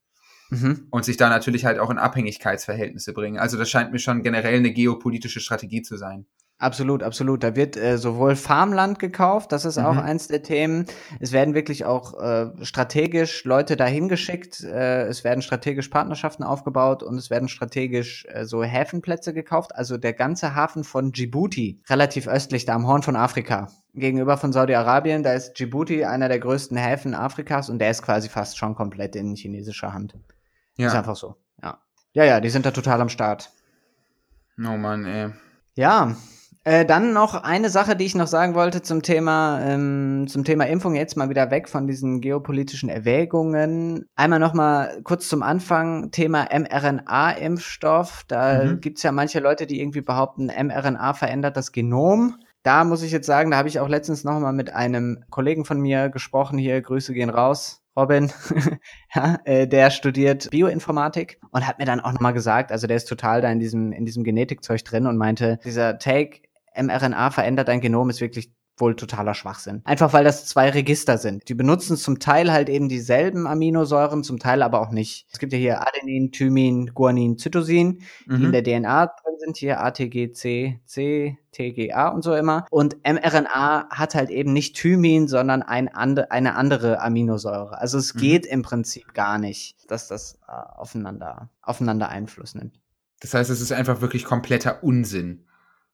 Mhm. Und sich da natürlich halt auch in Abhängigkeitsverhältnisse bringen. Also das scheint mir schon generell eine geopolitische Strategie zu sein. Absolut, absolut. Da wird äh, sowohl Farmland gekauft, das ist mhm. auch eins der Themen. Es werden wirklich auch äh, strategisch Leute dahin geschickt. Äh, es werden strategisch Partnerschaften aufgebaut und es werden strategisch äh, so Häfenplätze gekauft. Also der ganze Hafen von Djibouti, relativ östlich, da am Horn von Afrika, gegenüber von Saudi-Arabien, da ist Djibouti einer der größten Häfen Afrikas und der ist quasi fast schon komplett in chinesischer Hand. Ja. Ist einfach so, ja. Ja, ja, die sind da total am Start. Oh Mann, ey. Ja, äh, dann noch eine Sache, die ich noch sagen wollte zum Thema, ähm, zum Thema Impfung, jetzt mal wieder weg von diesen geopolitischen Erwägungen. Einmal noch mal kurz zum Anfang, Thema mRNA-Impfstoff. Da mhm. gibt's ja manche Leute, die irgendwie behaupten, mRNA verändert das Genom. Da muss ich jetzt sagen, da habe ich auch letztens noch mal mit einem Kollegen von mir gesprochen hier, Grüße gehen raus. Robin, ja, äh, der studiert Bioinformatik und hat mir dann auch nochmal gesagt, also der ist total da in diesem, in diesem Genetikzeug drin und meinte, dieser Take, mRNA verändert dein Genom, ist wirklich wohl totaler Schwachsinn. Einfach weil das zwei Register sind. Die benutzen zum Teil halt eben dieselben Aminosäuren, zum Teil aber auch nicht. Es gibt ja hier Adenin, Thymin, Guanin, Cytosin, mhm. die in der DNA drin sind, hier ATGC, C, TGA und so immer. Und mRNA hat halt eben nicht Thymin, sondern ein and eine andere Aminosäure. Also es mhm. geht im Prinzip gar nicht, dass das äh, aufeinander, aufeinander Einfluss nimmt. Das heißt, es ist einfach wirklich kompletter Unsinn.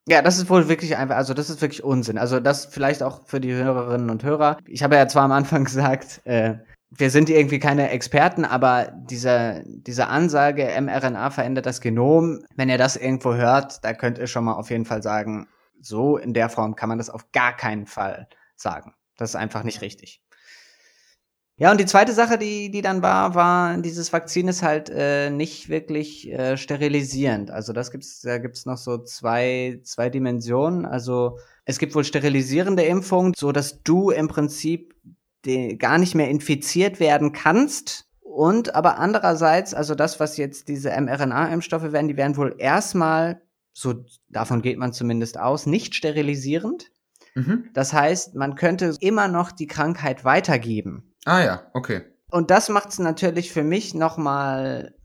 Ja, das ist wohl wirklich einfach, also das ist wirklich Unsinn. Also das vielleicht auch für die Hörerinnen und Hörer. Ich habe ja zwar am Anfang gesagt, äh, wir sind irgendwie keine Experten, aber diese, diese Ansage, mRNA verändert das Genom, wenn ihr das irgendwo hört, da könnt ihr schon mal auf jeden Fall sagen, so in der Form kann man das auf gar keinen Fall sagen. Das ist einfach nicht richtig. Ja, und die zweite Sache, die, die dann war, war, dieses Vakzin ist halt äh, nicht wirklich äh, sterilisierend. Also das gibt's, da gibt's noch so zwei, zwei Dimensionen. Also es gibt wohl sterilisierende Impfungen, so dass du im Prinzip gar nicht mehr infiziert werden kannst. Und aber andererseits, also das, was jetzt diese mRNA-Impfstoffe werden, die werden wohl erstmal, so davon geht man zumindest aus, nicht sterilisierend. Mhm. Das heißt, man könnte immer noch die Krankheit weitergeben. Ah ja, okay. Und das macht es natürlich für mich nochmal,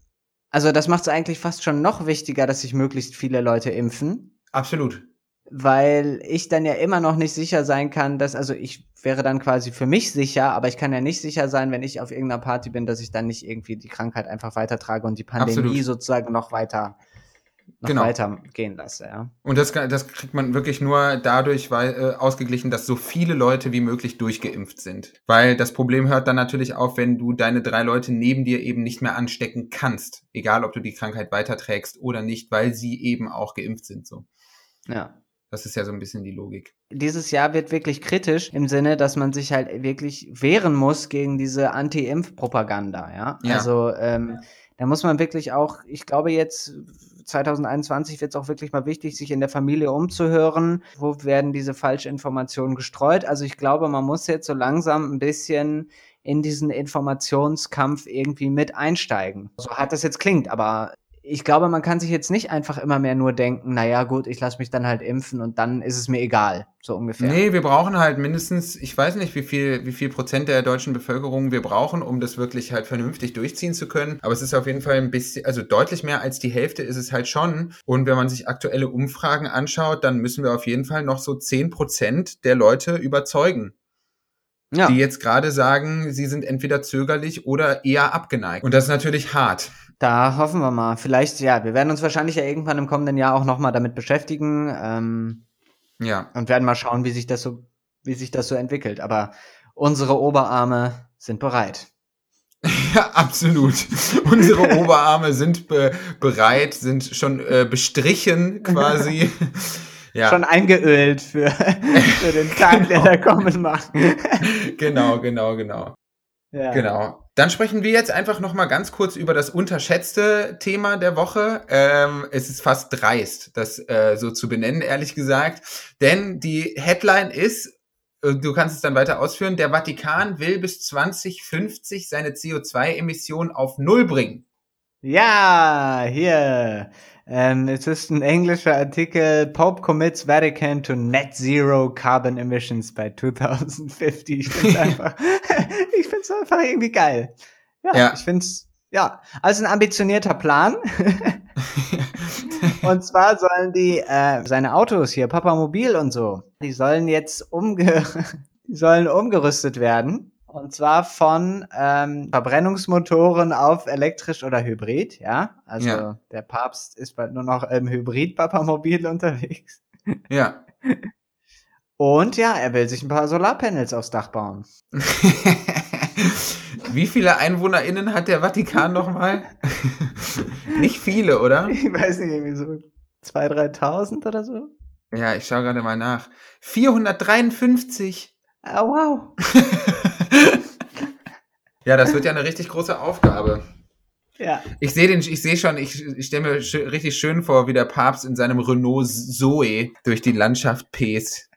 also das macht es eigentlich fast schon noch wichtiger, dass sich möglichst viele Leute impfen. Absolut. Weil ich dann ja immer noch nicht sicher sein kann, dass, also ich wäre dann quasi für mich sicher, aber ich kann ja nicht sicher sein, wenn ich auf irgendeiner Party bin, dass ich dann nicht irgendwie die Krankheit einfach weitertrage und die Pandemie Absolut. sozusagen noch weiter noch genau. weitergehen lasse, ja. Und das, das kriegt man wirklich nur dadurch weil, äh, ausgeglichen, dass so viele Leute wie möglich durchgeimpft sind. Weil das Problem hört dann natürlich auf, wenn du deine drei Leute neben dir eben nicht mehr anstecken kannst. Egal, ob du die Krankheit weiterträgst oder nicht, weil sie eben auch geimpft sind, so. Ja. Das ist ja so ein bisschen die Logik. Dieses Jahr wird wirklich kritisch im Sinne, dass man sich halt wirklich wehren muss gegen diese Anti-Impf-Propaganda, ja? ja. Also, ähm, da muss man wirklich auch, ich glaube jetzt 2021 wird es auch wirklich mal wichtig, sich in der Familie umzuhören, wo werden diese Falschinformationen gestreut. Also ich glaube, man muss jetzt so langsam ein bisschen in diesen Informationskampf irgendwie mit einsteigen. So hart das jetzt klingt, aber ich glaube, man kann sich jetzt nicht einfach immer mehr nur denken, naja, gut, ich lasse mich dann halt impfen und dann ist es mir egal, so ungefähr. Nee, wir brauchen halt mindestens, ich weiß nicht, wie viel, wie viel Prozent der deutschen Bevölkerung wir brauchen, um das wirklich halt vernünftig durchziehen zu können. Aber es ist auf jeden Fall ein bisschen, also deutlich mehr als die Hälfte ist es halt schon. Und wenn man sich aktuelle Umfragen anschaut, dann müssen wir auf jeden Fall noch so zehn Prozent der Leute überzeugen. Ja. Die jetzt gerade sagen, sie sind entweder zögerlich oder eher abgeneigt. Und das ist natürlich hart. Da hoffen wir mal. Vielleicht, ja, wir werden uns wahrscheinlich ja irgendwann im kommenden Jahr auch nochmal damit beschäftigen. Ähm, Ja. Und werden mal schauen, wie sich das so, wie sich das so entwickelt. Aber unsere Oberarme sind bereit. Ja, absolut. Unsere Oberarme sind be bereit, sind schon äh, bestrichen quasi. ja. Schon eingeölt für, für den Tag, der da kommen mag. genau, genau, genau. Ja. Genau. Dann sprechen wir jetzt einfach noch mal ganz kurz über das unterschätzte Thema der Woche. Ähm, es ist fast dreist, das äh, so zu benennen, ehrlich gesagt. Denn die Headline ist, äh, du kannst es dann weiter ausführen, der Vatikan will bis 2050 seine CO2-Emissionen auf Null bringen. Ja, hier. Ähm, es ist ein englischer Artikel. Pope commits Vatican to net zero carbon emissions by 2050. Ich finde einfach, ich find's einfach irgendwie geil. Ja, ja. ich finde es, ja, also ein ambitionierter Plan. und zwar sollen die äh, seine Autos hier, Papa Mobil und so, die sollen jetzt umge die sollen umgerüstet werden. Und zwar von ähm, Verbrennungsmotoren auf elektrisch oder Hybrid, ja. Also ja. der Papst ist bald nur noch im Hybrid-Papamobil unterwegs. Ja. Und ja, er will sich ein paar Solarpanels aufs Dach bauen. Wie viele EinwohnerInnen hat der Vatikan nochmal? nicht viele, oder? Ich weiß nicht, irgendwie so 2.000, 3.000 oder so. Ja, ich schaue gerade mal nach. 453. Oh, wow. ja, das wird ja eine richtig große Aufgabe. Ja. Ich sehe den, ich sehe schon, ich, ich stelle mir sch richtig schön vor, wie der Papst in seinem Renault Zoe durch die Landschaft pest.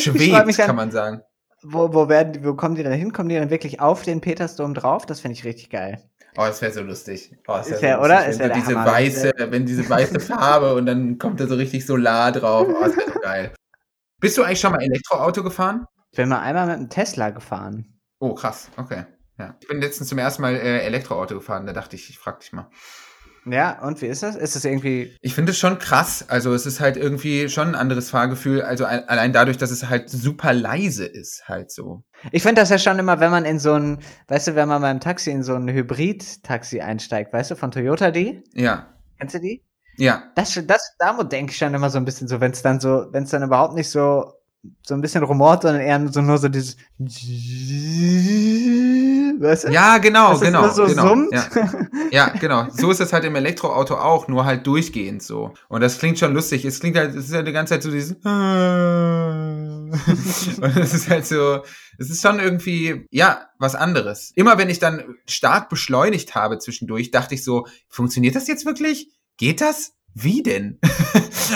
Schwebt, kann man sagen. Wo, wo werden, wo kommen die dann hin? Kommen die dann wirklich auf den Petersdom drauf? Das finde ich richtig geil. Oh, das wäre so lustig. Oh, das ist ja, so oder? Ist wenn ja diese Hammer. weiße, wenn diese weiße Farbe und dann kommt da so richtig Solar drauf. Oh, das wäre so geil. Bist du eigentlich schon mal Elektroauto gefahren? Ich bin mal einmal mit einem Tesla gefahren. Oh, krass. Okay. Ja. Ich bin letztens zum ersten Mal äh, Elektroauto gefahren. Da dachte ich, ich frag dich mal. Ja, und wie ist das? Ist es irgendwie. Ich finde es schon krass. Also, es ist halt irgendwie schon ein anderes Fahrgefühl. Also, allein dadurch, dass es halt super leise ist, halt so. Ich finde das ja schon immer, wenn man in so ein, weißt du, wenn man beim Taxi in so ein Hybrid-Taxi einsteigt, weißt du, von Toyota die? Ja. Kennst du die? Ja. Das, das, da denke ich schon immer so ein bisschen so, wenn es dann so, wenn es dann überhaupt nicht so, so ein bisschen rumort, sondern eher so nur so dieses, weißt du? Ja, genau, genau. So genau. Ja. ja. genau. So ist es halt im Elektroauto auch, nur halt durchgehend so. Und das klingt schon lustig. Es klingt halt, es ist halt die ganze Zeit so dieses, und es ist halt so, es ist schon irgendwie, ja, was anderes. Immer wenn ich dann stark beschleunigt habe zwischendurch, dachte ich so, funktioniert das jetzt wirklich? Geht das? Wie denn?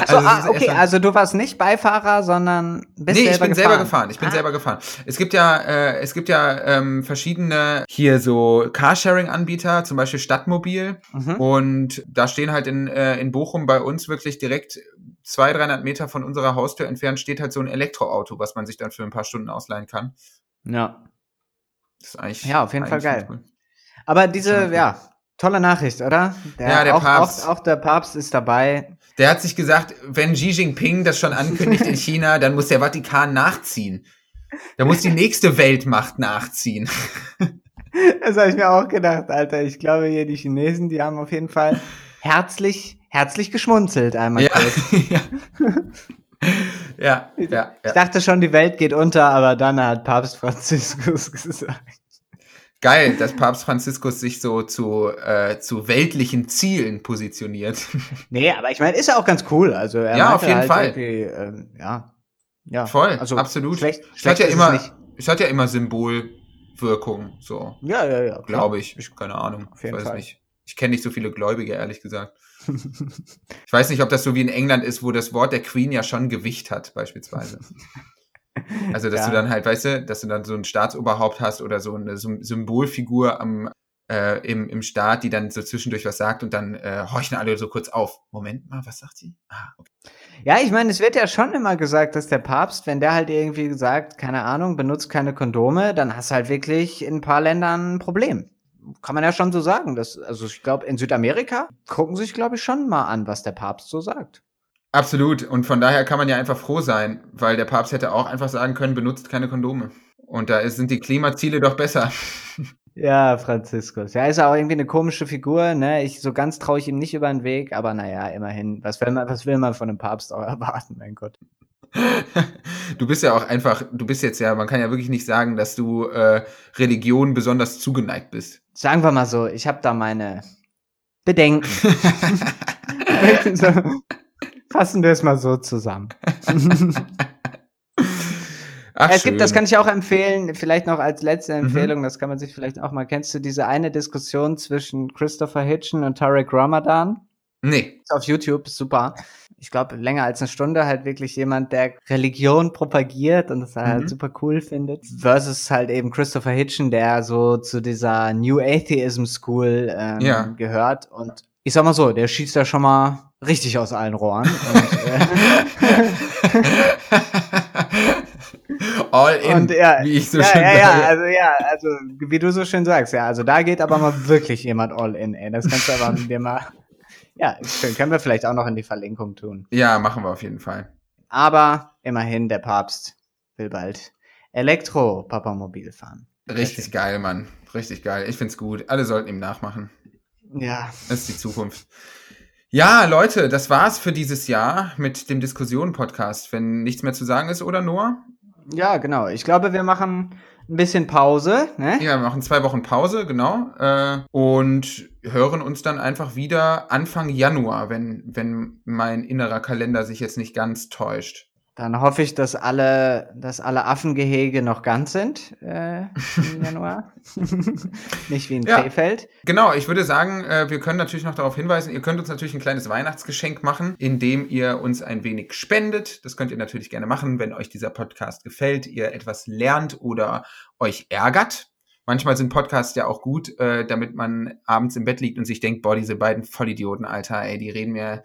Also, also ah, okay, also du warst nicht Beifahrer, sondern bist nee, selber ich bin gefahren. selber gefahren. Ich bin ah. selber gefahren. Es gibt ja, äh, es gibt ja ähm, verschiedene hier so Carsharing-Anbieter, zum Beispiel Stadtmobil. Mhm. Und da stehen halt in, äh, in Bochum bei uns wirklich direkt 200, 300 Meter von unserer Haustür entfernt steht halt so ein Elektroauto, was man sich dann für ein paar Stunden ausleihen kann. Ja. Das ist eigentlich. Ja, auf jeden Fall geil. Cool. Aber diese, ja, Tolle Nachricht, oder? Der, ja, der auch, Papst. Auch, auch, der Papst ist dabei. Der hat sich gesagt, wenn Xi Jinping das schon ankündigt in China, dann muss der Vatikan nachziehen. Da muss die nächste Weltmacht nachziehen. Das habe ich mir auch gedacht, Alter. Ich glaube hier die Chinesen, die haben auf jeden Fall herzlich, herzlich geschmunzelt einmal ja, ja. ja, ja, Ich dachte schon, die Welt geht unter, aber dann hat Papst Franziskus gesagt. Geil, dass Papst Franziskus sich so zu, äh, zu weltlichen Zielen positioniert. Nee, aber ich meine, ist ja auch ganz cool. Also er ja, auf jeden halt Fall. Ähm, ja, ja. Voll, also absolut. Schlecht, es hat ja immer, es hat ja immer Symbolwirkung, so. Ja, ja, ja. Glaube ich. ich. Keine Ahnung. Auf jeden ich weiß Fall. nicht. Ich kenne nicht so viele Gläubige, ehrlich gesagt. ich weiß nicht, ob das so wie in England ist, wo das Wort der Queen ja schon Gewicht hat, beispielsweise. Also, dass ja. du dann halt, weißt du, dass du dann so ein Staatsoberhaupt hast oder so eine Symbolfigur am, äh, im, im Staat, die dann so zwischendurch was sagt und dann äh, horchen alle so kurz auf. Moment mal, was sagt sie? Ah, okay. Ja, ich meine, es wird ja schon immer gesagt, dass der Papst, wenn der halt irgendwie sagt, keine Ahnung, benutzt keine Kondome, dann hast du halt wirklich in ein paar Ländern ein Problem. Kann man ja schon so sagen. Dass, also ich glaube, in Südamerika gucken sich, glaube ich, schon mal an, was der Papst so sagt. Absolut. Und von daher kann man ja einfach froh sein, weil der Papst hätte auch einfach sagen können, benutzt keine Kondome. Und da sind die Klimaziele doch besser. Ja, Franziskus. Ja, ist auch irgendwie eine komische Figur, ne? Ich, so ganz traue ich ihm nicht über den Weg, aber naja, immerhin. Was will man, was will man von einem Papst auch erwarten, mein Gott? Du bist ja auch einfach, du bist jetzt ja, man kann ja wirklich nicht sagen, dass du äh, Religion besonders zugeneigt bist. Sagen wir mal so, ich habe da meine Bedenken. so, fassen wir es mal so zusammen. Ach, es gibt, das kann ich auch empfehlen, vielleicht noch als letzte mhm. Empfehlung, mhm. das kann man sich vielleicht auch mal, kennst du diese eine Diskussion zwischen Christopher Hitchen und Tarek Ramadan? Nee. Ist auf YouTube, super. Ich glaube, länger als eine Stunde halt wirklich jemand, der Religion propagiert und das halt mhm. halt super cool findet. Versus halt eben Christopher Hitchen, der so zu dieser New Atheism School ähm, ja. gehört. Und ich sag mal so, der schießt da schon mal richtig aus allen Rohren. und, äh, All in, und, ja, wie ich so ja, schön ja, ja, also ja, also wie du so schön sagst, ja, also da geht aber mal wirklich jemand all in, ey. Das kannst du aber mit dir mal, ja, schön, können wir vielleicht auch noch in die Verlinkung tun. Ja, machen wir auf jeden Fall. Aber immerhin, der Papst will bald Elektro-Papamobil fahren. Richtig geil, Mann. Richtig geil. Ich find's gut. Alle sollten ihm nachmachen. Ja. Das ist die Zukunft. Ja, Leute, das war's für dieses Jahr mit dem Diskussionen-Podcast. Wenn nichts mehr zu sagen ist, oder Noah? Ja, genau. Ich glaube, wir machen ein bisschen Pause. Ne? Ja, wir machen zwei Wochen Pause, genau. Äh, und hören uns dann einfach wieder Anfang Januar, wenn, wenn mein innerer Kalender sich jetzt nicht ganz täuscht. Dann hoffe ich, dass alle, dass alle Affengehege noch ganz sind äh, im Januar. Nicht wie in ja, Krefeld. Genau, ich würde sagen, äh, wir können natürlich noch darauf hinweisen, ihr könnt uns natürlich ein kleines Weihnachtsgeschenk machen, indem ihr uns ein wenig spendet. Das könnt ihr natürlich gerne machen, wenn euch dieser Podcast gefällt, ihr etwas lernt oder euch ärgert. Manchmal sind Podcasts ja auch gut, äh, damit man abends im Bett liegt und sich denkt, boah, diese beiden Vollidioten, Alter, ey, die reden mir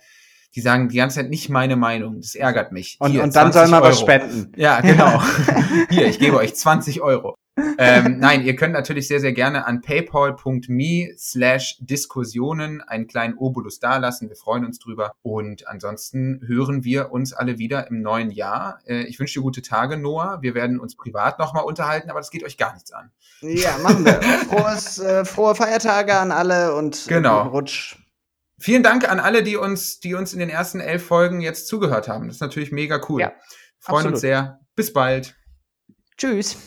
die sagen die ganze Zeit nicht meine Meinung. Das ärgert mich. Und, Hier, und dann soll man Euro. was spenden. Ja, genau. Hier, ich gebe euch 20 Euro. ähm, nein, ihr könnt natürlich sehr, sehr gerne an paypal.me slash Diskussionen einen kleinen Obolus dalassen. Wir freuen uns drüber. Und ansonsten hören wir uns alle wieder im neuen Jahr. Äh, ich wünsche dir gute Tage, Noah. Wir werden uns privat nochmal unterhalten, aber das geht euch gar nichts an. Ja, machen wir. Frohes, äh, frohe Feiertage an alle und genau. Rutsch. Vielen Dank an alle, die uns, die uns in den ersten elf Folgen jetzt zugehört haben. Das ist natürlich mega cool. Ja, freuen absolut. uns sehr. Bis bald. Tschüss.